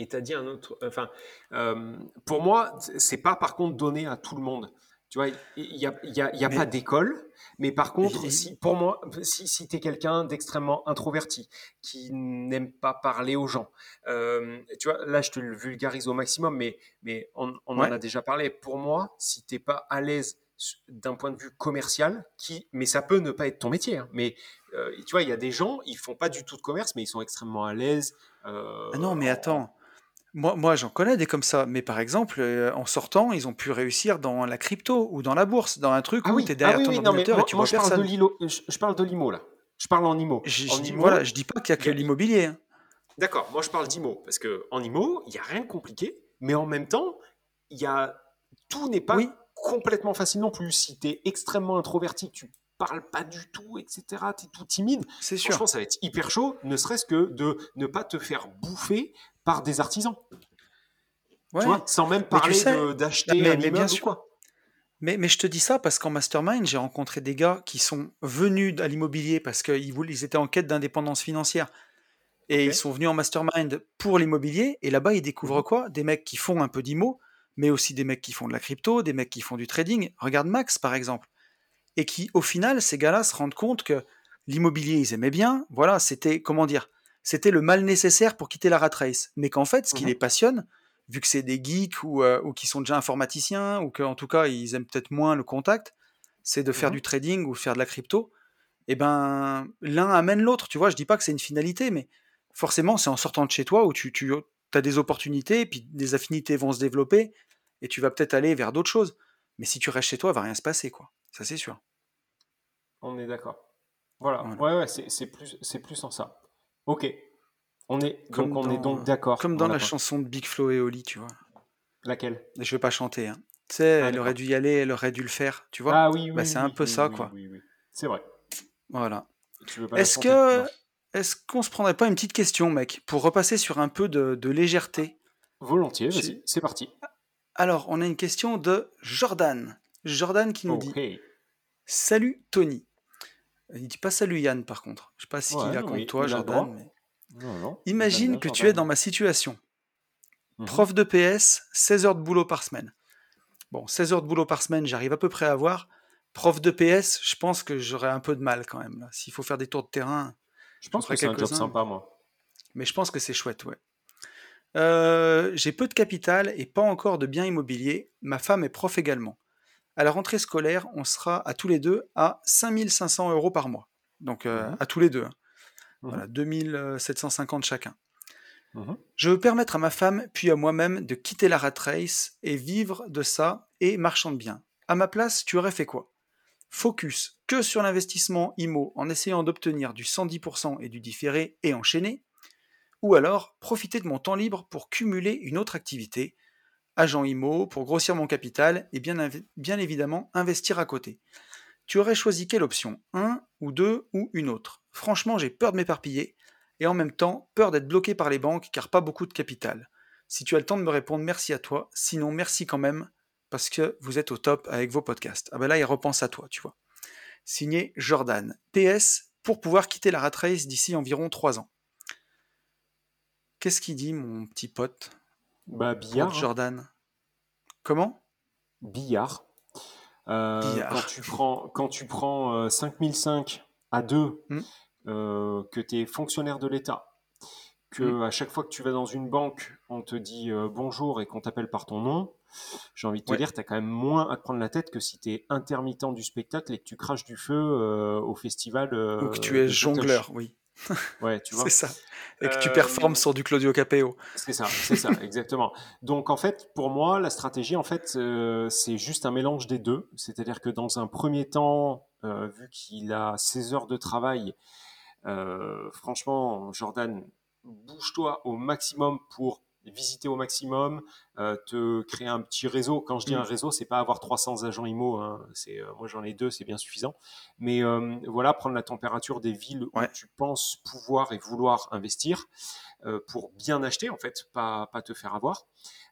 et tu as dit un autre. Enfin, euh, pour moi, c'est pas par contre donné à tout le monde. Tu vois, il n'y a, y a, y a pas d'école, mais par contre, si, pour moi, si, si tu es quelqu'un d'extrêmement introverti, qui n'aime pas parler aux gens, euh, tu vois, là, je te le vulgarise au maximum, mais, mais on, on en a déjà parlé. Pour moi, si tu n'es pas à l'aise d'un point de vue commercial, qui, mais ça peut ne pas être ton métier, hein, mais euh, tu vois, il y a des gens, ils font pas du tout de commerce, mais ils sont extrêmement à l'aise. Euh, ah non, mais attends, moi, moi j'en connais des comme ça, mais par exemple, euh, en sortant, ils ont pu réussir dans la crypto ou dans la bourse, dans un truc ah où tu es derrière ah ton ordinateur et tu moi, vois je Parle de l'IMO, je, parle de l'IMO là. Je parle en IMO. Je, en IMO, voilà, je dis pas qu'il y a que l'immobilier. Hein. D'accord, moi je parle d'IMO parce que en IMO, il y a rien de compliqué, mais en même temps, il y a tout n'est pas complètement facile non plus. Si tu es extrêmement introverti, tu parles pas du tout, etc. Tu es tout timide. C'est sûr. Je que ça va être hyper chaud, ne serait-ce que de ne pas te faire bouffer par des artisans sans même parler d'acheter un immeuble ou quoi. Mais, mais, je te dis ça parce qu'en mastermind, j'ai rencontré des gars qui sont venus à l'immobilier parce qu'ils ils étaient en quête d'indépendance financière. Et ils sont venus en mastermind pour l'immobilier. Et là-bas, ils découvrent mhm. quoi? Des mecs qui font un peu d'immo, mais aussi des mecs qui font de la crypto, des mecs qui font du trading. Regarde Max, par exemple. Et qui, au final, ces gars-là se rendent compte que l'immobilier, ils aimaient bien. Voilà, c'était, comment dire, c'était le mal nécessaire pour quitter la rat race. Mais qu'en fait, ce qui mhm. les passionne, vu que c'est des geeks ou, euh, ou qui sont déjà informaticiens ou qu'en tout cas ils aiment peut-être moins le contact, c'est de faire mmh du trading ou faire de la crypto. Et eh ben l'un amène l'autre. Tu vois, je dis pas que c'est une finalité, mais forcément c'est en sortant de chez toi où tu, tu as des opportunités, puis des affinités vont se développer et tu vas peut-être aller vers d'autres choses. Mais si tu restes chez toi, il va rien se passer, quoi. Ça c'est sûr. On est d'accord. Voilà. Ouais, ouais, c'est plus, plus en ça. Ok. On est donc, on est donc d'accord. Comme dans la chanson de Big Flo et Oli, tu vois. Laquelle? Je vais pas chanter. Hein. Tu sais, ah, elle aurait dû y aller, elle aurait dû le faire, tu vois. Ah oui, oui. Bah, c'est un peu ça, quoi. C'est vrai. Voilà. Est-ce que, est-ce qu'on se prendrait pas une petite question, mec, pour repasser sur un peu de, légèreté? Volontiers, vas-y, c'est parti. Alors, on a une question de Jordan. Jordan qui nous dit Salut Tony. Il dit pas salut Yann, par contre. Je sais pas si il a contre toi, Jordan. Mais... Imagine que tu es dans ma situation. Mhm. Prof de PS, 16 heures de boulot par semaine. Bon, 16 heures de boulot par semaine, j'arrive à peu près à avoir. Prof de PS, je pense que j'aurais un peu de mal quand même. S'il faut faire des tours de terrain. Je pense que c'est un job sympa, moi. Mais je pense que c'est chouette, ouais. Euh, j'ai peu de capital et pas encore de biens immobiliers. Ma femme est prof également. À la rentrée scolaire, on sera à tous les deux à 5500 euros par mois. Donc euh, Mhm. à tous les deux. hein. Mhm. Voilà, 2750 chacun. Mhm. Je veux permettre à ma femme, puis à moi-même, de quitter la rat race et vivre de ça et marchand de biens. À ma place, tu aurais fait quoi? Focus que sur l'investissement IMO en essayant d'obtenir du 110% et du différé et enchaîner Ou alors profiter de mon temps libre pour cumuler une autre activité, agent IMO, pour grossir mon capital et bien, évidemment investir à côté. Tu aurais choisi quelle option Un ou deux ou une autre? Franchement, j'ai peur de m'éparpiller et en même temps peur d'être bloqué par les banques car pas beaucoup de capital. Si tu as le temps de me répondre, merci à toi. Sinon, merci quand même parce que vous êtes au top avec vos podcasts. Ah ben là, il repense à toi, tu vois. Signé Jordan. PS, pour pouvoir quitter la rat race d'ici environ 3 ans. Qu'est-ce qu'il dit, mon petit pote? Bah, billard. hein. Jordan Comment? Billard. Euh, Billard. Quand tu prends, quand tu prends euh, 5005 à 2, Hmm. euh, que tu es fonctionnaire de l'État, que Hmm. à chaque fois que tu vas dans une banque, on te dit euh, bonjour et qu'on t'appelle par ton nom, j'ai envie de te Ouais. dire, tu as quand même moins à te prendre la tête que si tu es intermittent du spectacle et que tu craches du feu euh, au festival. euh, Ou que tu es jongleur, oui. Ouais, tu vois. C'est ça. Et que tu Euh, performes sur du Claudio Capeo. C'est ça, c'est ça, exactement. Donc en fait, pour moi, la stratégie, en fait, euh, c'est juste un mélange des deux. C'est-à-dire que dans un premier temps, euh, vu qu'il a 16 heures de travail, franchement, Jordan, bouge-toi au maximum pour visiter au maximum, euh, te créer un petit réseau. Quand je dis Mm. un réseau, c'est pas avoir 300 agents IMO. Hein. C'est, euh, moi, j'en ai deux, c'est bien suffisant. Mais euh, voilà, prendre la température des villes Ouais. où tu penses pouvoir et vouloir investir pour bien acheter, en fait, pas, pas te faire avoir.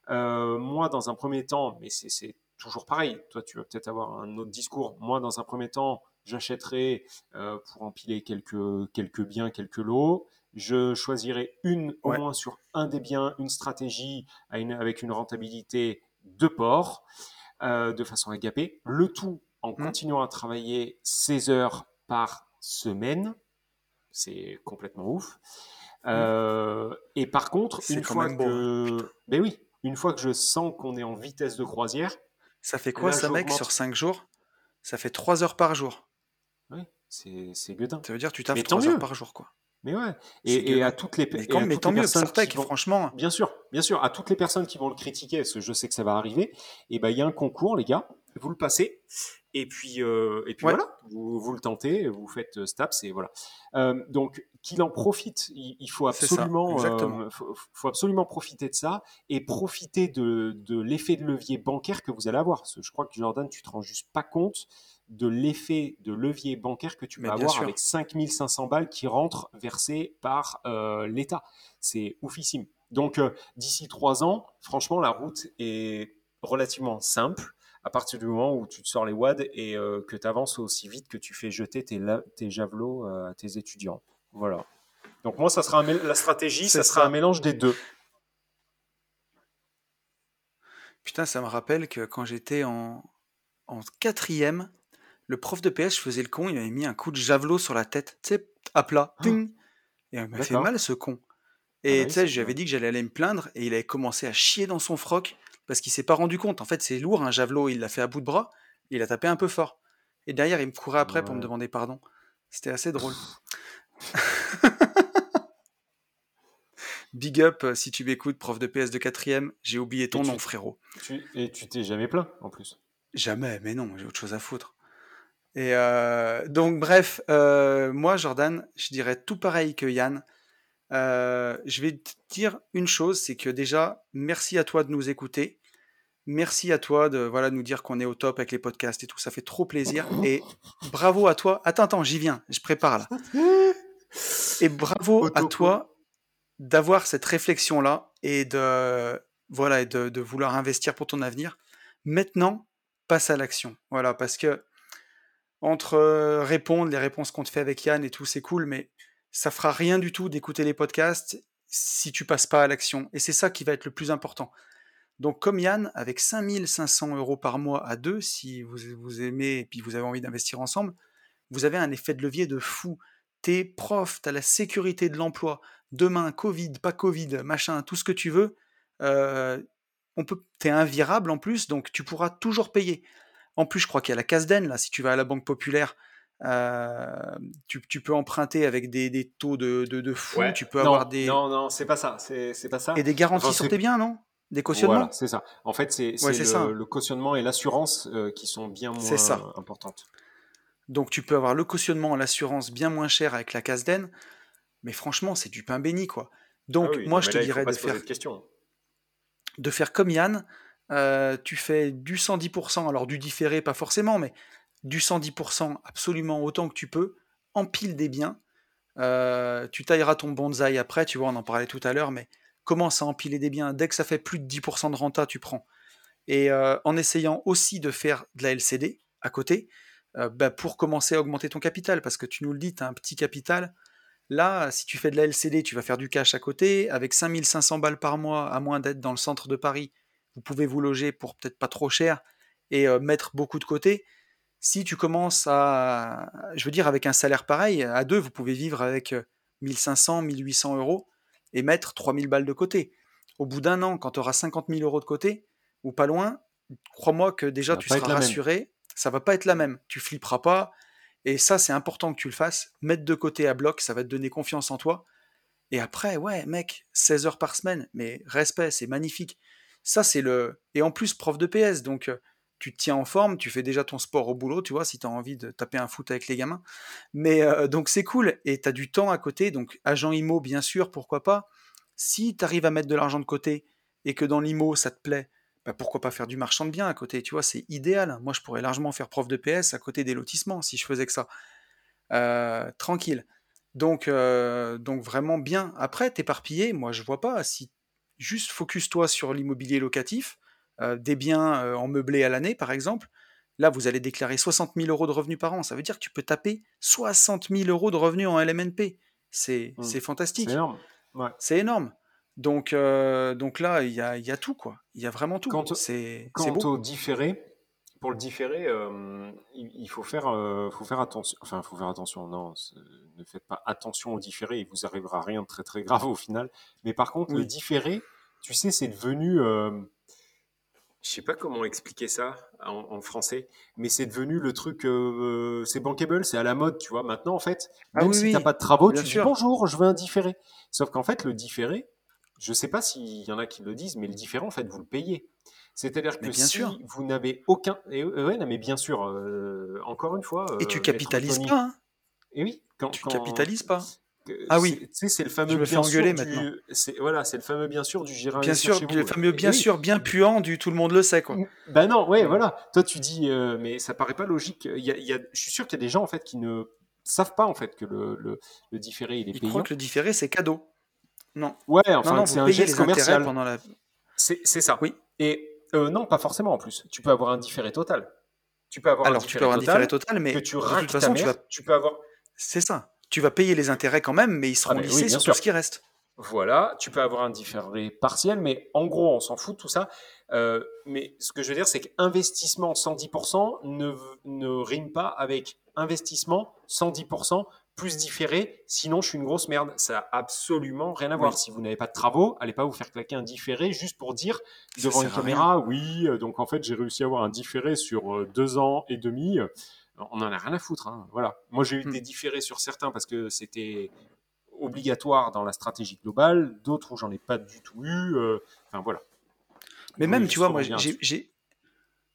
Moi, dans un premier temps, mais c'est c'est toujours pareil, toi, tu vas peut-être avoir un autre discours. Moi, dans un premier temps, j'achèterai euh, pour empiler quelques, quelques biens, quelques lots. Je choisirai une au Ouais. moins sur un des biens, une stratégie à une- avec une rentabilité de port, euh, de façon à gaper. Le tout en Mm. continuant à travailler 16 heures par semaine. C'est complètement ouf. Euh, et par contre, une fois beau, hein. que, ben oui, une fois que je sens qu'on est en vitesse de croisière, Ça fait quoi Là, ça, mec, sur 5 jours? Ça fait 3 heures par jour. oui, c'est gueudin. Ça veut dire que tu taffes tant 3 heures par jour, quoi. Mais ouais. Et, et à toutes les, Mais, et quand- à mais toutes tant les mieux, personnes vont- franchement. Bien sûr, bien sûr, à toutes les personnes qui vont le critiquer, parce que je sais que ça va arriver, et ben il y a un concours, les gars, vous le passez, et puis, euh, et puis Ouais. voilà, vous, vous le tentez, vous faites euh, Staps, et voilà. Euh, donc qu'il en profite, il, il faut ça, absolument, euh, faut, faut absolument profiter de ça et profiter de, de l'effet de levier bancaire que vous allez avoir. Parce que je crois que Jordan, tu te rends juste pas compte de l'effet de levier bancaire que tu peux Mais avoir sûr. avec 5500 balles qui rentrent versées par euh, l'État. C'est oufissime. Donc, euh, d'ici trois ans, franchement, la route est relativement simple à partir du moment où tu te sors les wads et euh, que tu avances aussi vite que tu fais jeter tes, javelots à tes étudiants. Voilà. Donc, moi, ça sera un la stratégie, ça sera un mélange des deux. Putain, ça me rappelle que quand j'étais en, en quatrième, le prof de PS faisait le con, il m'avait mis un coup de javelot sur la tête, tu sais, à plat. ting. et il m'a fait mal ce con. Ah Et bah tu sais, j'avais dit que j'allais aller me plaindre et il avait commencé à chier dans son froc parce qu'il s'est pas rendu compte. En fait, c'est lourd un javelot, il l'a fait à bout de bras, et il a tapé un peu fort. Et derrière, il me courait après pour me demander pardon. C'était assez drôle. Big up euh, si tu m'écoutes, prof de PS de quatrième, j'ai oublié ton tu- nom, frérot. Tu- et tu t'es jamais plaint, en plus. Jamais, mais non, j'ai autre chose à foutre. Et euh, donc, bref, euh, moi, Jordan, je dirais tout pareil que Yann. Euh, je vais te dire une chose, c'est que déjà, merci à toi de nous écouter. Merci à toi de voilà nous dire qu'on est au top avec les podcasts et tout, ça fait trop plaisir. Et bravo à toi. Attends, attends, j'y viens, je prépare là. Et bravo à toi d'avoir cette réflexion-là et de voilà et de, de vouloir investir pour ton avenir. Maintenant, passe à l'action. Voilà, parce que entre euh, répondre, les réponses qu'on te fait avec Yann et tout, c'est cool, mais ça fera rien du tout d'écouter les podcasts si tu passes pas à l'action. Et c'est ça qui va être le plus important. Donc, comme Yann, avec 5500 euros par mois à deux, si vous, vous aimez et puis vous avez envie d'investir ensemble, vous avez un effet de levier de fou. T'es prof, t'as la sécurité de l'emploi, demain, Covid, pas Covid, machin, tout ce que tu veux, euh, on peut, t'es invirable en plus, donc tu pourras toujours payer. En plus, je crois qu'il y a la Casden, là, si tu vas à la Banque Populaire, euh, tu, tu, peux emprunter avec des, des taux de, de, de fou, tu peux non, avoir des... Non, non, c'est pas ça, c'est pas ça. Et des garanties sur tes biens, non? Des cautionnements? Voilà, c'est ça. En fait, c'est le, le, cautionnement et l'assurance euh, qui sont bien moins ça. importantes. Donc tu peux avoir le cautionnement, l'assurance bien moins cher avec la Casden, mais franchement, c'est du pain béni, quoi. Donc ah oui, moi, je te là, dirais de faire... De, question. de faire comme Yann, euh, tu fais du 110%, alors du différé pas forcément, mais du 110% absolument autant que tu peux, empile des biens, euh, tu tailleras ton bonsaï après, tu vois, on en parlait tout à l'heure, mais commence à empiler des biens, dès que ça fait plus de 10% de renta, tu prends. Et euh, en essayant aussi de faire de la LCD à côté, bah, pour commencer à augmenter ton capital, parce que tu nous le dis, tu as un petit capital, Là, si tu fais de la LCD, tu vas faire du cash à côté. Avec 5500 balles par mois, à moins d'être dans le centre de Paris, vous pouvez vous loger pour peut-être pas trop cher et euh, mettre beaucoup de côté. Si tu commences à, je veux dire, avec un salaire pareil, à deux, vous pouvez vivre avec 1500, euh, 1800 euros et mettre 3000 balles de côté. Au bout d'un an, quand tu auras 50 000 euros de côté, ou pas loin, crois-moi que déjà tu seras rassuré, ça va pas être la même. Tu flipperas pas, et ça, c'est important que tu le fasses. Mettre de côté à bloc, ça va te donner confiance en toi. Et après, ouais, mec, 16 heures par semaine, mais respect, c'est magnifique. Ça, c'est le. Et en plus, prof de PS, donc euh, tu te tiens en forme, tu fais déjà ton sport au boulot, tu vois, si tu as envie de taper un foot avec les gamins. Mais euh, donc, c'est cool. Et tu as du temps à côté, donc agent IMO, bien sûr, pourquoi pas. Si tu arrives à mettre de l'argent de côté et que dans l'IMO, ça te plaît, bah, pourquoi pas faire du marchand de biens à côté Tu vois, c'est idéal. Moi, je pourrais largement faire prof de PS à côté des lotissements si je faisais que ça. Euh, tranquille. Donc, donc vraiment bien. Après, t'éparpiller, moi, je vois pas. Si juste focus-toi sur l'immobilier locatif, euh, des biens en meublé à l'année, par exemple. Là, vous allez déclarer 60 000 euros de revenus par an. Ça veut dire que tu peux taper 60 000 euros de revenus en LMNP. C'est mmh. fantastique. C'est énorme. C'est énorme. Donc, euh, donc là, il y a, y a, tout, quoi. Il y a vraiment tout. C'est Quant au différé, pour le différé, euh, il, faut faire, euh, faut faire attention. Enfin, faut faire attention. Non, ne faites pas attention au différé. Il vous arrivera rien de très très grave au final. Mais par contre, le différé, tu sais, c'est devenu. je sais pas comment expliquer ça en, français, mais c'est devenu le truc. c'est bankable, c'est à la mode, tu vois. Maintenant, en fait, ah même si tu n'as pas de travaux, tu dis bonjour, je veux un différé. Sauf qu'en fait, le différé, je ne sais pas s'il y en a qui le disent, mais le différent, en fait, vous le payez. C'est-à-dire que si vous n'avez aucun. Et, ouais, mais bien sûr, euh, encore une fois. et tu euh, capitalises pas. Hein et oui, quand. Tu capitalises pas. Ah oui. Tu sais, c'est le fameux. Je me fais engueuler maintenant. Voilà, c'est le fameux bien sûr du gérant. Bien sûr, le fameux bien sûr, bien puant du tout le monde le sait, quoi. Ben non, ouais, voilà. Toi, tu dis, euh, mais ça paraît pas logique. Il y a, il y a, je suis sûr qu'il y a des gens, en fait, qui ne savent pas, en fait, que le, le, le différé, il est Ils payant. croient que le différé, c'est cadeau. Non. Ouais, enfin, c'est un geste commercial. Pendant la... C'est ça. Oui. Et euh, non, pas forcément en plus. Tu peux avoir un différé total. Tu peux avoir Alors, un tu peux avoir un différé total, mais que tu de toute façon, tu, vas... tu peux avoir. C'est ça. Tu vas payer les intérêts quand même, mais ils seront ah, lissés sur tout ce qui reste. Voilà, tu peux avoir un différé partiel, mais en gros, on s'en fout de tout ça. Euh, mais ce que je veux dire, c'est qu'investissement 110% ne, ne rime pas avec investissement 110% plus différé, sinon je suis une grosse merde. Ça n'a absolument rien à voir. Si vous n'avez pas de travaux, allez pas vous faire claquer un différé juste pour dire devant une caméra, oui, euh, donc en fait j'ai réussi à avoir un différé sur euh, deux ans et demi. On en a rien à foutre. Hein. Voilà. Moi j'ai eu hmm. des différés sur certains parce que c'était obligatoire dans la stratégie globale, d'autres où j'en ai pas du tout eu. Euh, enfin voilà. Mais même, tu vois, moi j'ai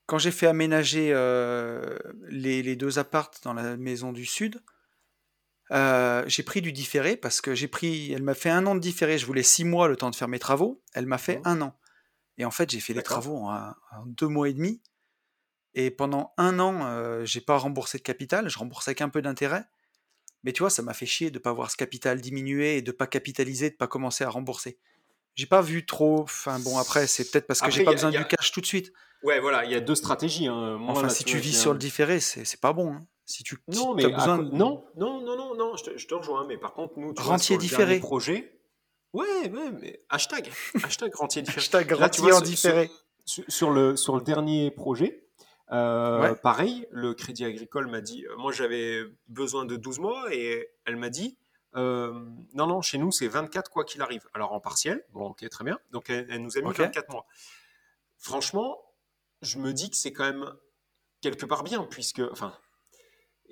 quand j'ai fait aménager les, les, deux appartes dans la maison du sud, euh, j'ai pris du différé parce que j'ai pris. Elle m'a fait un an de différé. Je voulais six mois le temps de faire mes travaux. Elle m'a fait mmh. un an. Et en fait, j'ai fait les travaux en, deux mois et demi. Et pendant un an, euh, j'ai pas remboursé de capital. Je remboursais qu'un peu d'intérêt. Mais tu vois, ça m'a fait chier de pas voir ce capital diminuer et de pas capitaliser, de pas commencer à rembourser. J'ai pas vu trop. Enfin bon, après, c'est peut-être parce que j'ai pas besoin du cash tout de suite. Ouais, voilà, il y a deux stratégies. Hein. enfin, si tu vis sur le différé, c'est pas bon. Hein. Si tu non, mais besoin non, non, non, non, non, je te, je te, rejoins. Mais par contre, nous, tu rentier vois, différé. projet. Ouais, ouais, mais hashtag, hashtag rentier différé. hashtag rentier en différé. Sur, le, sur le dernier projet, euh, pareil, le Crédit Agricole m'a dit, euh, moi j'avais besoin de 12 mois et elle m'a dit, euh, non, non, chez nous, c'est 24 quoi qu'il arrive. Alors en partiel, bon, ok, très bien. Donc elle, nous a mis 24 mois. Franchement, je me dis que c'est quand même quelque part bien, puisque, enfin,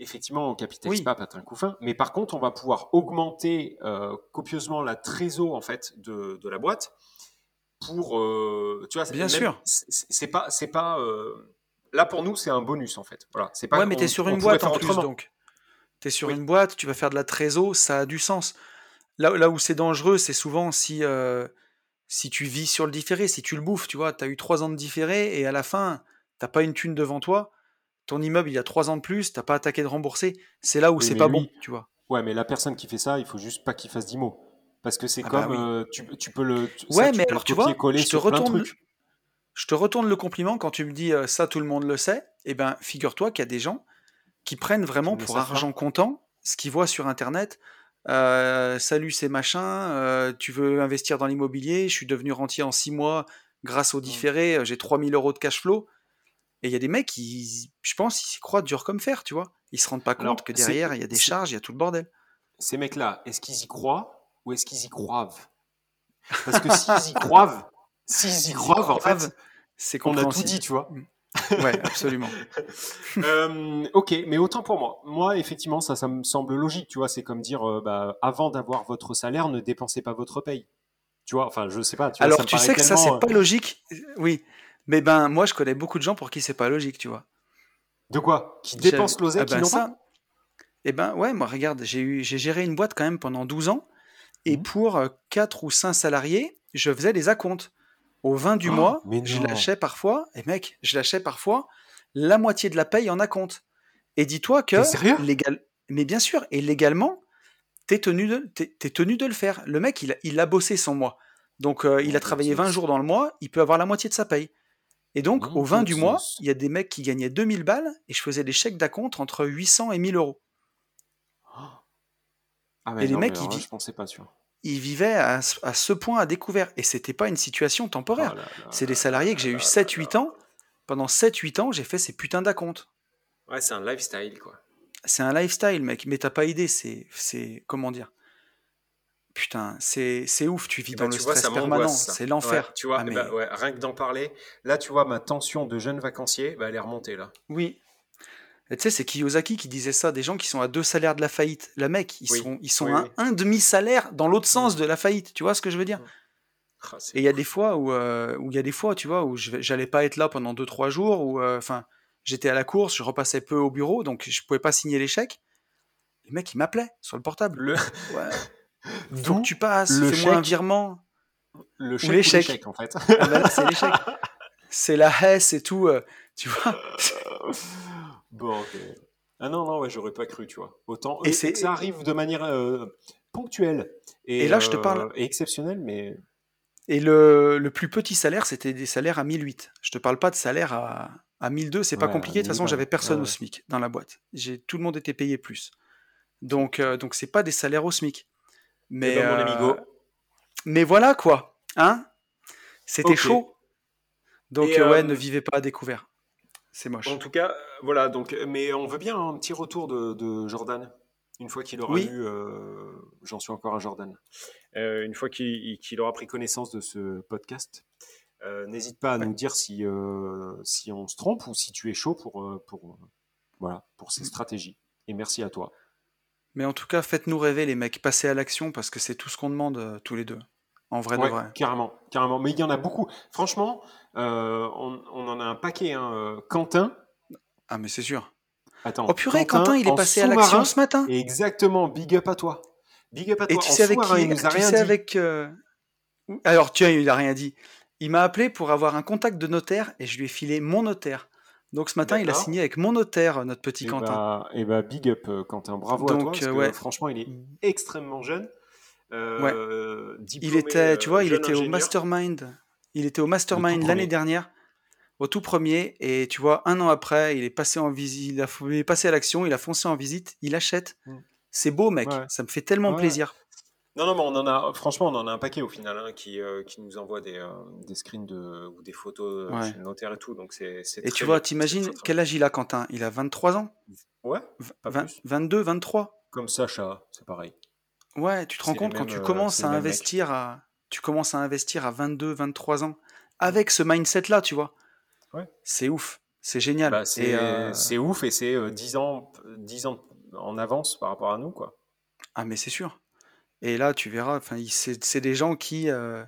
effectivement, on capitalise pas pas un coup fin, mais par contre, on va pouvoir augmenter euh, copieusement la trésor en fait de, de la boîte pour, euh, tu vois, bien sûr, c'est pas, c'est pas, là pour nous, c'est un bonus en fait. Voilà, c'est pas. Ouais, mais t'es sur une boîte en plus, donc tu es sur une boîte, tu vas faire de la trésor, ça a du sens. Là, là où c'est dangereux, c'est souvent si, euh, si tu vis sur le différé, si tu le bouffes, tu vois, tu as eu trois ans de différé et à la fin, t'as pas une thune devant toi, ton immeuble il y a trois ans de plus, t'as pas attaqué de rembourser, c'est là où c'est pas bon, tu vois. Ouais, mais la personne qui fait ça, il faut juste pas qu'il fasse mots. Parce que c'est ah bah comme, euh, tu, tu, peux le. Ouais, mais alors tu vois, je te, retourne, je te retourne le compliment quand tu me dis euh, ça, tout le monde le sait. Eh ben, figure-toi qu'il y a des gens qui prennent vraiment pour argent comptant ce qu'ils voient sur Internet. Euh, salut, c'est machin, tu veux investir dans l'immobilier, je suis devenu rentier en six mois grâce au différé, j'ai 3000 euros de cash flow. Et il y a des mecs qui, je pense, ils s'y croient dur comme fer, tu vois. Ils se rendent pas compte que derrière, il y a des charges, il y a tout le bordel. Ces mecs-là, est-ce qu'ils y croient ou est-ce qu'ils y croivent? Parce que s'ils y croivent, s'ils y croivent, en fait, c'est qu'on a tout dit, tu vois. Mm. Ouais, absolument. euh, ok, mais autant pour moi. Moi, effectivement, ça, ça me semble logique. Tu vois, c'est comme dire, euh, bah, avant d'avoir votre salaire, ne dépensez pas votre paye. Tu vois, enfin, je sais pas. Tu Alors, tu sais que ça, c'est pas euh, logique. Oui, mais ben, moi, je connais beaucoup de gens pour qui c'est pas logique, tu vois. De quoi? Qui dépensent l'oseille, ah qui ben, n'ont pas? Eh ben, ouais, moi, regarde, j'ai géré une boîte quand même pendant 12 ans, et mmh. pour 4 euh, ou 5 salariés, je faisais les acomptes. Au 20 du oh, mois, je lâchais parfois, et mec, je lâchais parfois la moitié de la paye en acompte. Et dis-toi que. Légal... Mais bien sûr, et légalement, t'es tenu, de, es, tenu de le faire. Le mec, il, il a bossé son mois. Donc, euh, il a travaillé 20 jours dans le mois, il peut avoir la moitié de sa paye. Et donc, au 20 du mois, il y a des mecs qui gagnaient 2000 balles et je faisais des chèques d'acompte entre 800 et 1000 euros. Ah et les mecs, ils, je pensais pas sûr ils vivaient à, ce point à découvert. Et c'était pas une situation temporaire. Oh c'est des salariés que j'ai eu 7-8 ans. Pendant 7-8 ans, j'ai fait ces putains d'acomptes. Ouais, c'est un lifestyle, quoi. C'est un lifestyle, mec. Mais t'as pas idée, c'est. c'est comment dire Putain, c'est, ouf, tu vis dans ben, le stress permanent, c'est l'enfer. tu vois, ah, ben, rien que d'en parler, là, tu vois, ma tension de jeune vacancier, bah, elle est remontée, là. Oui, tu sais, c'est Kiyosaki qui disait ça, des gens qui sont à deux salaires de la faillite. La mec, ils sont, ils sont à un demi-salaire dans l'autre sens mm. de la faillite. Tu vois ce que je veux dire? Mm. ah, Et il y a des fois où, euh, où il y a des fois, tu vois, où j'allais pas être là pendant deux trois jours, où, euh, enfin, j'étais à la course, je repassais peu au bureau, donc je pouvais pas signer l'échec. Les mecs, ils m'appelaient sur le portable. Le... Ouais. Que tu passes, fais-moi un virement. Le chèque, l'échec, en fait. Ah c'est l'échec. C'est la hesse et tout, euh, tu vois. Bon, ok. Ah non, non, ouais, j'aurais pas cru, tu vois. Autant. Et, c'est ça arrive de manière euh, ponctuelle. Et, là, je te parle. Euh, et exceptionnelle, mais. Et le, le plus petit salaire, c'était des salaires à 1008. Je te parle pas de salaire à, à 1002, c'est pas compliqué. De toute façon, j'avais personne au SMIC dans la boîte. J'ai tout le monde était payé plus. Donc, euh, donc c'est pas des salaires au SMIC. Mais, ben, mon mais voilà quoi. Hein C'était chaud. Donc, ouais, ne vivez pas à découvert. C'est moche. En tout cas, voilà, donc, mais on veut bien un petit retour de, Jordan. Une fois qu'il aura eu, euh, j'en suis encore à Jordan, euh, une fois qu'il aura pris connaissance de ce podcast, euh, n'hésite pas à nous dire si, si on se trompe ou si tu es chaud pour, pour, voilà, pour ces mm. stratégies. Et merci à toi. Mais en tout cas, faites-nous rêver, les mecs, passez à l'action parce que c'est tout ce qu'on demande tous les deux. En vrai de vrai. Carrément, carrément. Mais il y en a beaucoup. Franchement, euh, on, en a un paquet. Hein. Euh, Quentin. Ah, mais c'est sûr. Attends. Oh purée, Quentin, il est passé à l'action ce matin. Exactement. Big up à toi. Big up à toi. Et tu sais avec qui il nous a rien dit. avec. Euh, alors, tiens, il a rien dit. Il m'a appelé pour avoir un contact de notaire et je lui ai filé mon notaire. Donc ce matin, il a signé avec mon notaire, notre petit et eh Quentin. Bah, et eh bah, big up, Quentin. Bravo à toi. Parce que, franchement, il est extrêmement jeune. Euh, il était, tu vois, il était au mastermind. Il était au mastermind l'année dernière, au tout premier, et tu vois, un an après, il est passé en visite, il, est passé à l'action, il a foncé en visite, il achète. Mm. C'est beau, mec. Ça me fait tellement plaisir. Non, non, mais on en a, franchement, on en a un paquet au final hein, qui, euh, qui nous envoie des, euh, des screens de, ou des photos chez le notaire et tout. Donc c'est, et tu vois, t'imagines quel âge il a, Quentin? Il a 23 ans? Ouais. 22, 23. Comme Sacha, c'est pareil. Ouais, tu te rends compte quand tu euh, commences à investir à, tu commences à investir à 22, 23 ans avec ce mindset-là, tu vois. Ouais. C'est ouf, c'est génial. Bah, c'est euh, ouf et c'est euh, 10 ans, 10 ans en avance par rapport à nous, quoi. Ah, mais c'est sûr. Et là, tu verras, enfin, c'est des gens qui, euh,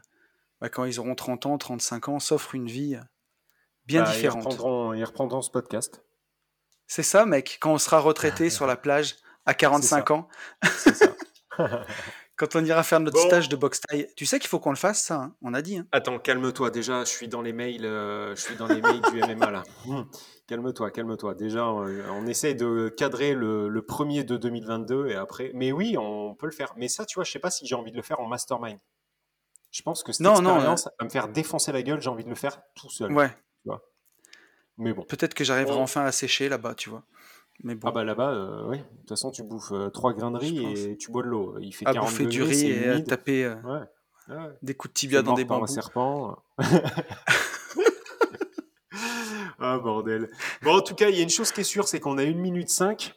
bah, quand ils auront 30 ans, 35 ans, s'offrent une vie bien Bah, ils, différente. reprendront, ils reprendront ce podcast. C'est ça, mec, quand on sera retraité sur la plage à 45 ans, C'est ça. quand on ira faire notre Bon. stage de boxe taille. Tu sais qu'il faut qu'on le fasse, ça, hein, on a dit. hein. Attends, calme-toi. Déjà, je suis dans les mails, euh, je suis dans les mails du MMA là. Hum, Calme-toi, calme-toi. Déjà, on, on essaie de cadrer le, le premier de 2022 et après. Mais oui, on peut le faire. Mais ça, tu vois, je sais pas si j'ai envie de le faire en mastermind. Je pense que cette Non, non, expérience va me faire défoncer la gueule. J'ai envie de le faire tout seul. Ouais, Mais bon. peut-être que j'arriverai On- enfin à sécher là-bas, tu vois. Mais bon, Ah bah là-bas, euh, oui. De toute façon, tu bouffes euh, trois grains de Je riz pense. et tu bois de l'eau. Il fait à 40 bouffer du degrés, riz et à taper euh, Ouais. ouais. des coups de tibia dans des par un bambous. serpent. ah bordel. Bon, en tout cas, il y a une chose qui est sûre, c'est qu'on a une minute 5.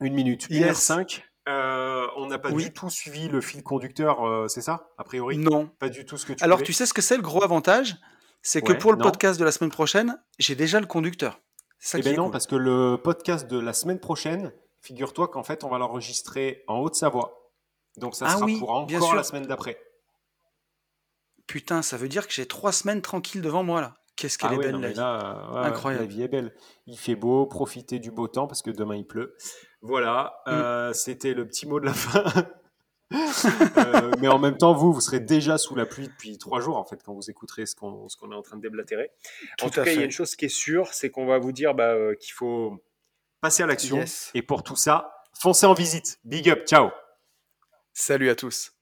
Une minute, une Yes. heure 5. Euh, on n'a pas Oui. du tout suivi le fil conducteur, euh, c'est ça, a priori? Non. Pas du tout ce que tu Alors, voulais? tu sais ce que c'est le gros avantage? C'est que Ouais, pour le non. podcast de la semaine prochaine, j'ai déjà le conducteur. Ça Eh est non, cool. parce que le podcast de la semaine prochaine, figure-toi qu'en fait, on va l'enregistrer en Haute-Savoie. Donc ça Ah sera oui, pour bien encore la semaine d'après. Putain, ça veut dire que j'ai trois semaines tranquilles devant moi là. Qu'est-ce qu'elle Ah est ouais, belle non, la vie. là, ouais, ouais, Incroyable. la vie est belle. Il fait beau, profitez du beau temps parce que demain il pleut. Voilà, Mm. euh, c'était le petit mot de la fin. Euh, mais en même temps, vous, vous serez déjà sous la pluie depuis trois jours en fait quand vous écouterez ce qu'on est en train de déblatérer. Tout en tout cas, il y a une chose qui est sûre, c'est qu'on va vous dire bah, euh, qu'il faut passer à l'action. Yes. Et pour tout ça, foncez en visite. Big up, ciao. Salut à tous.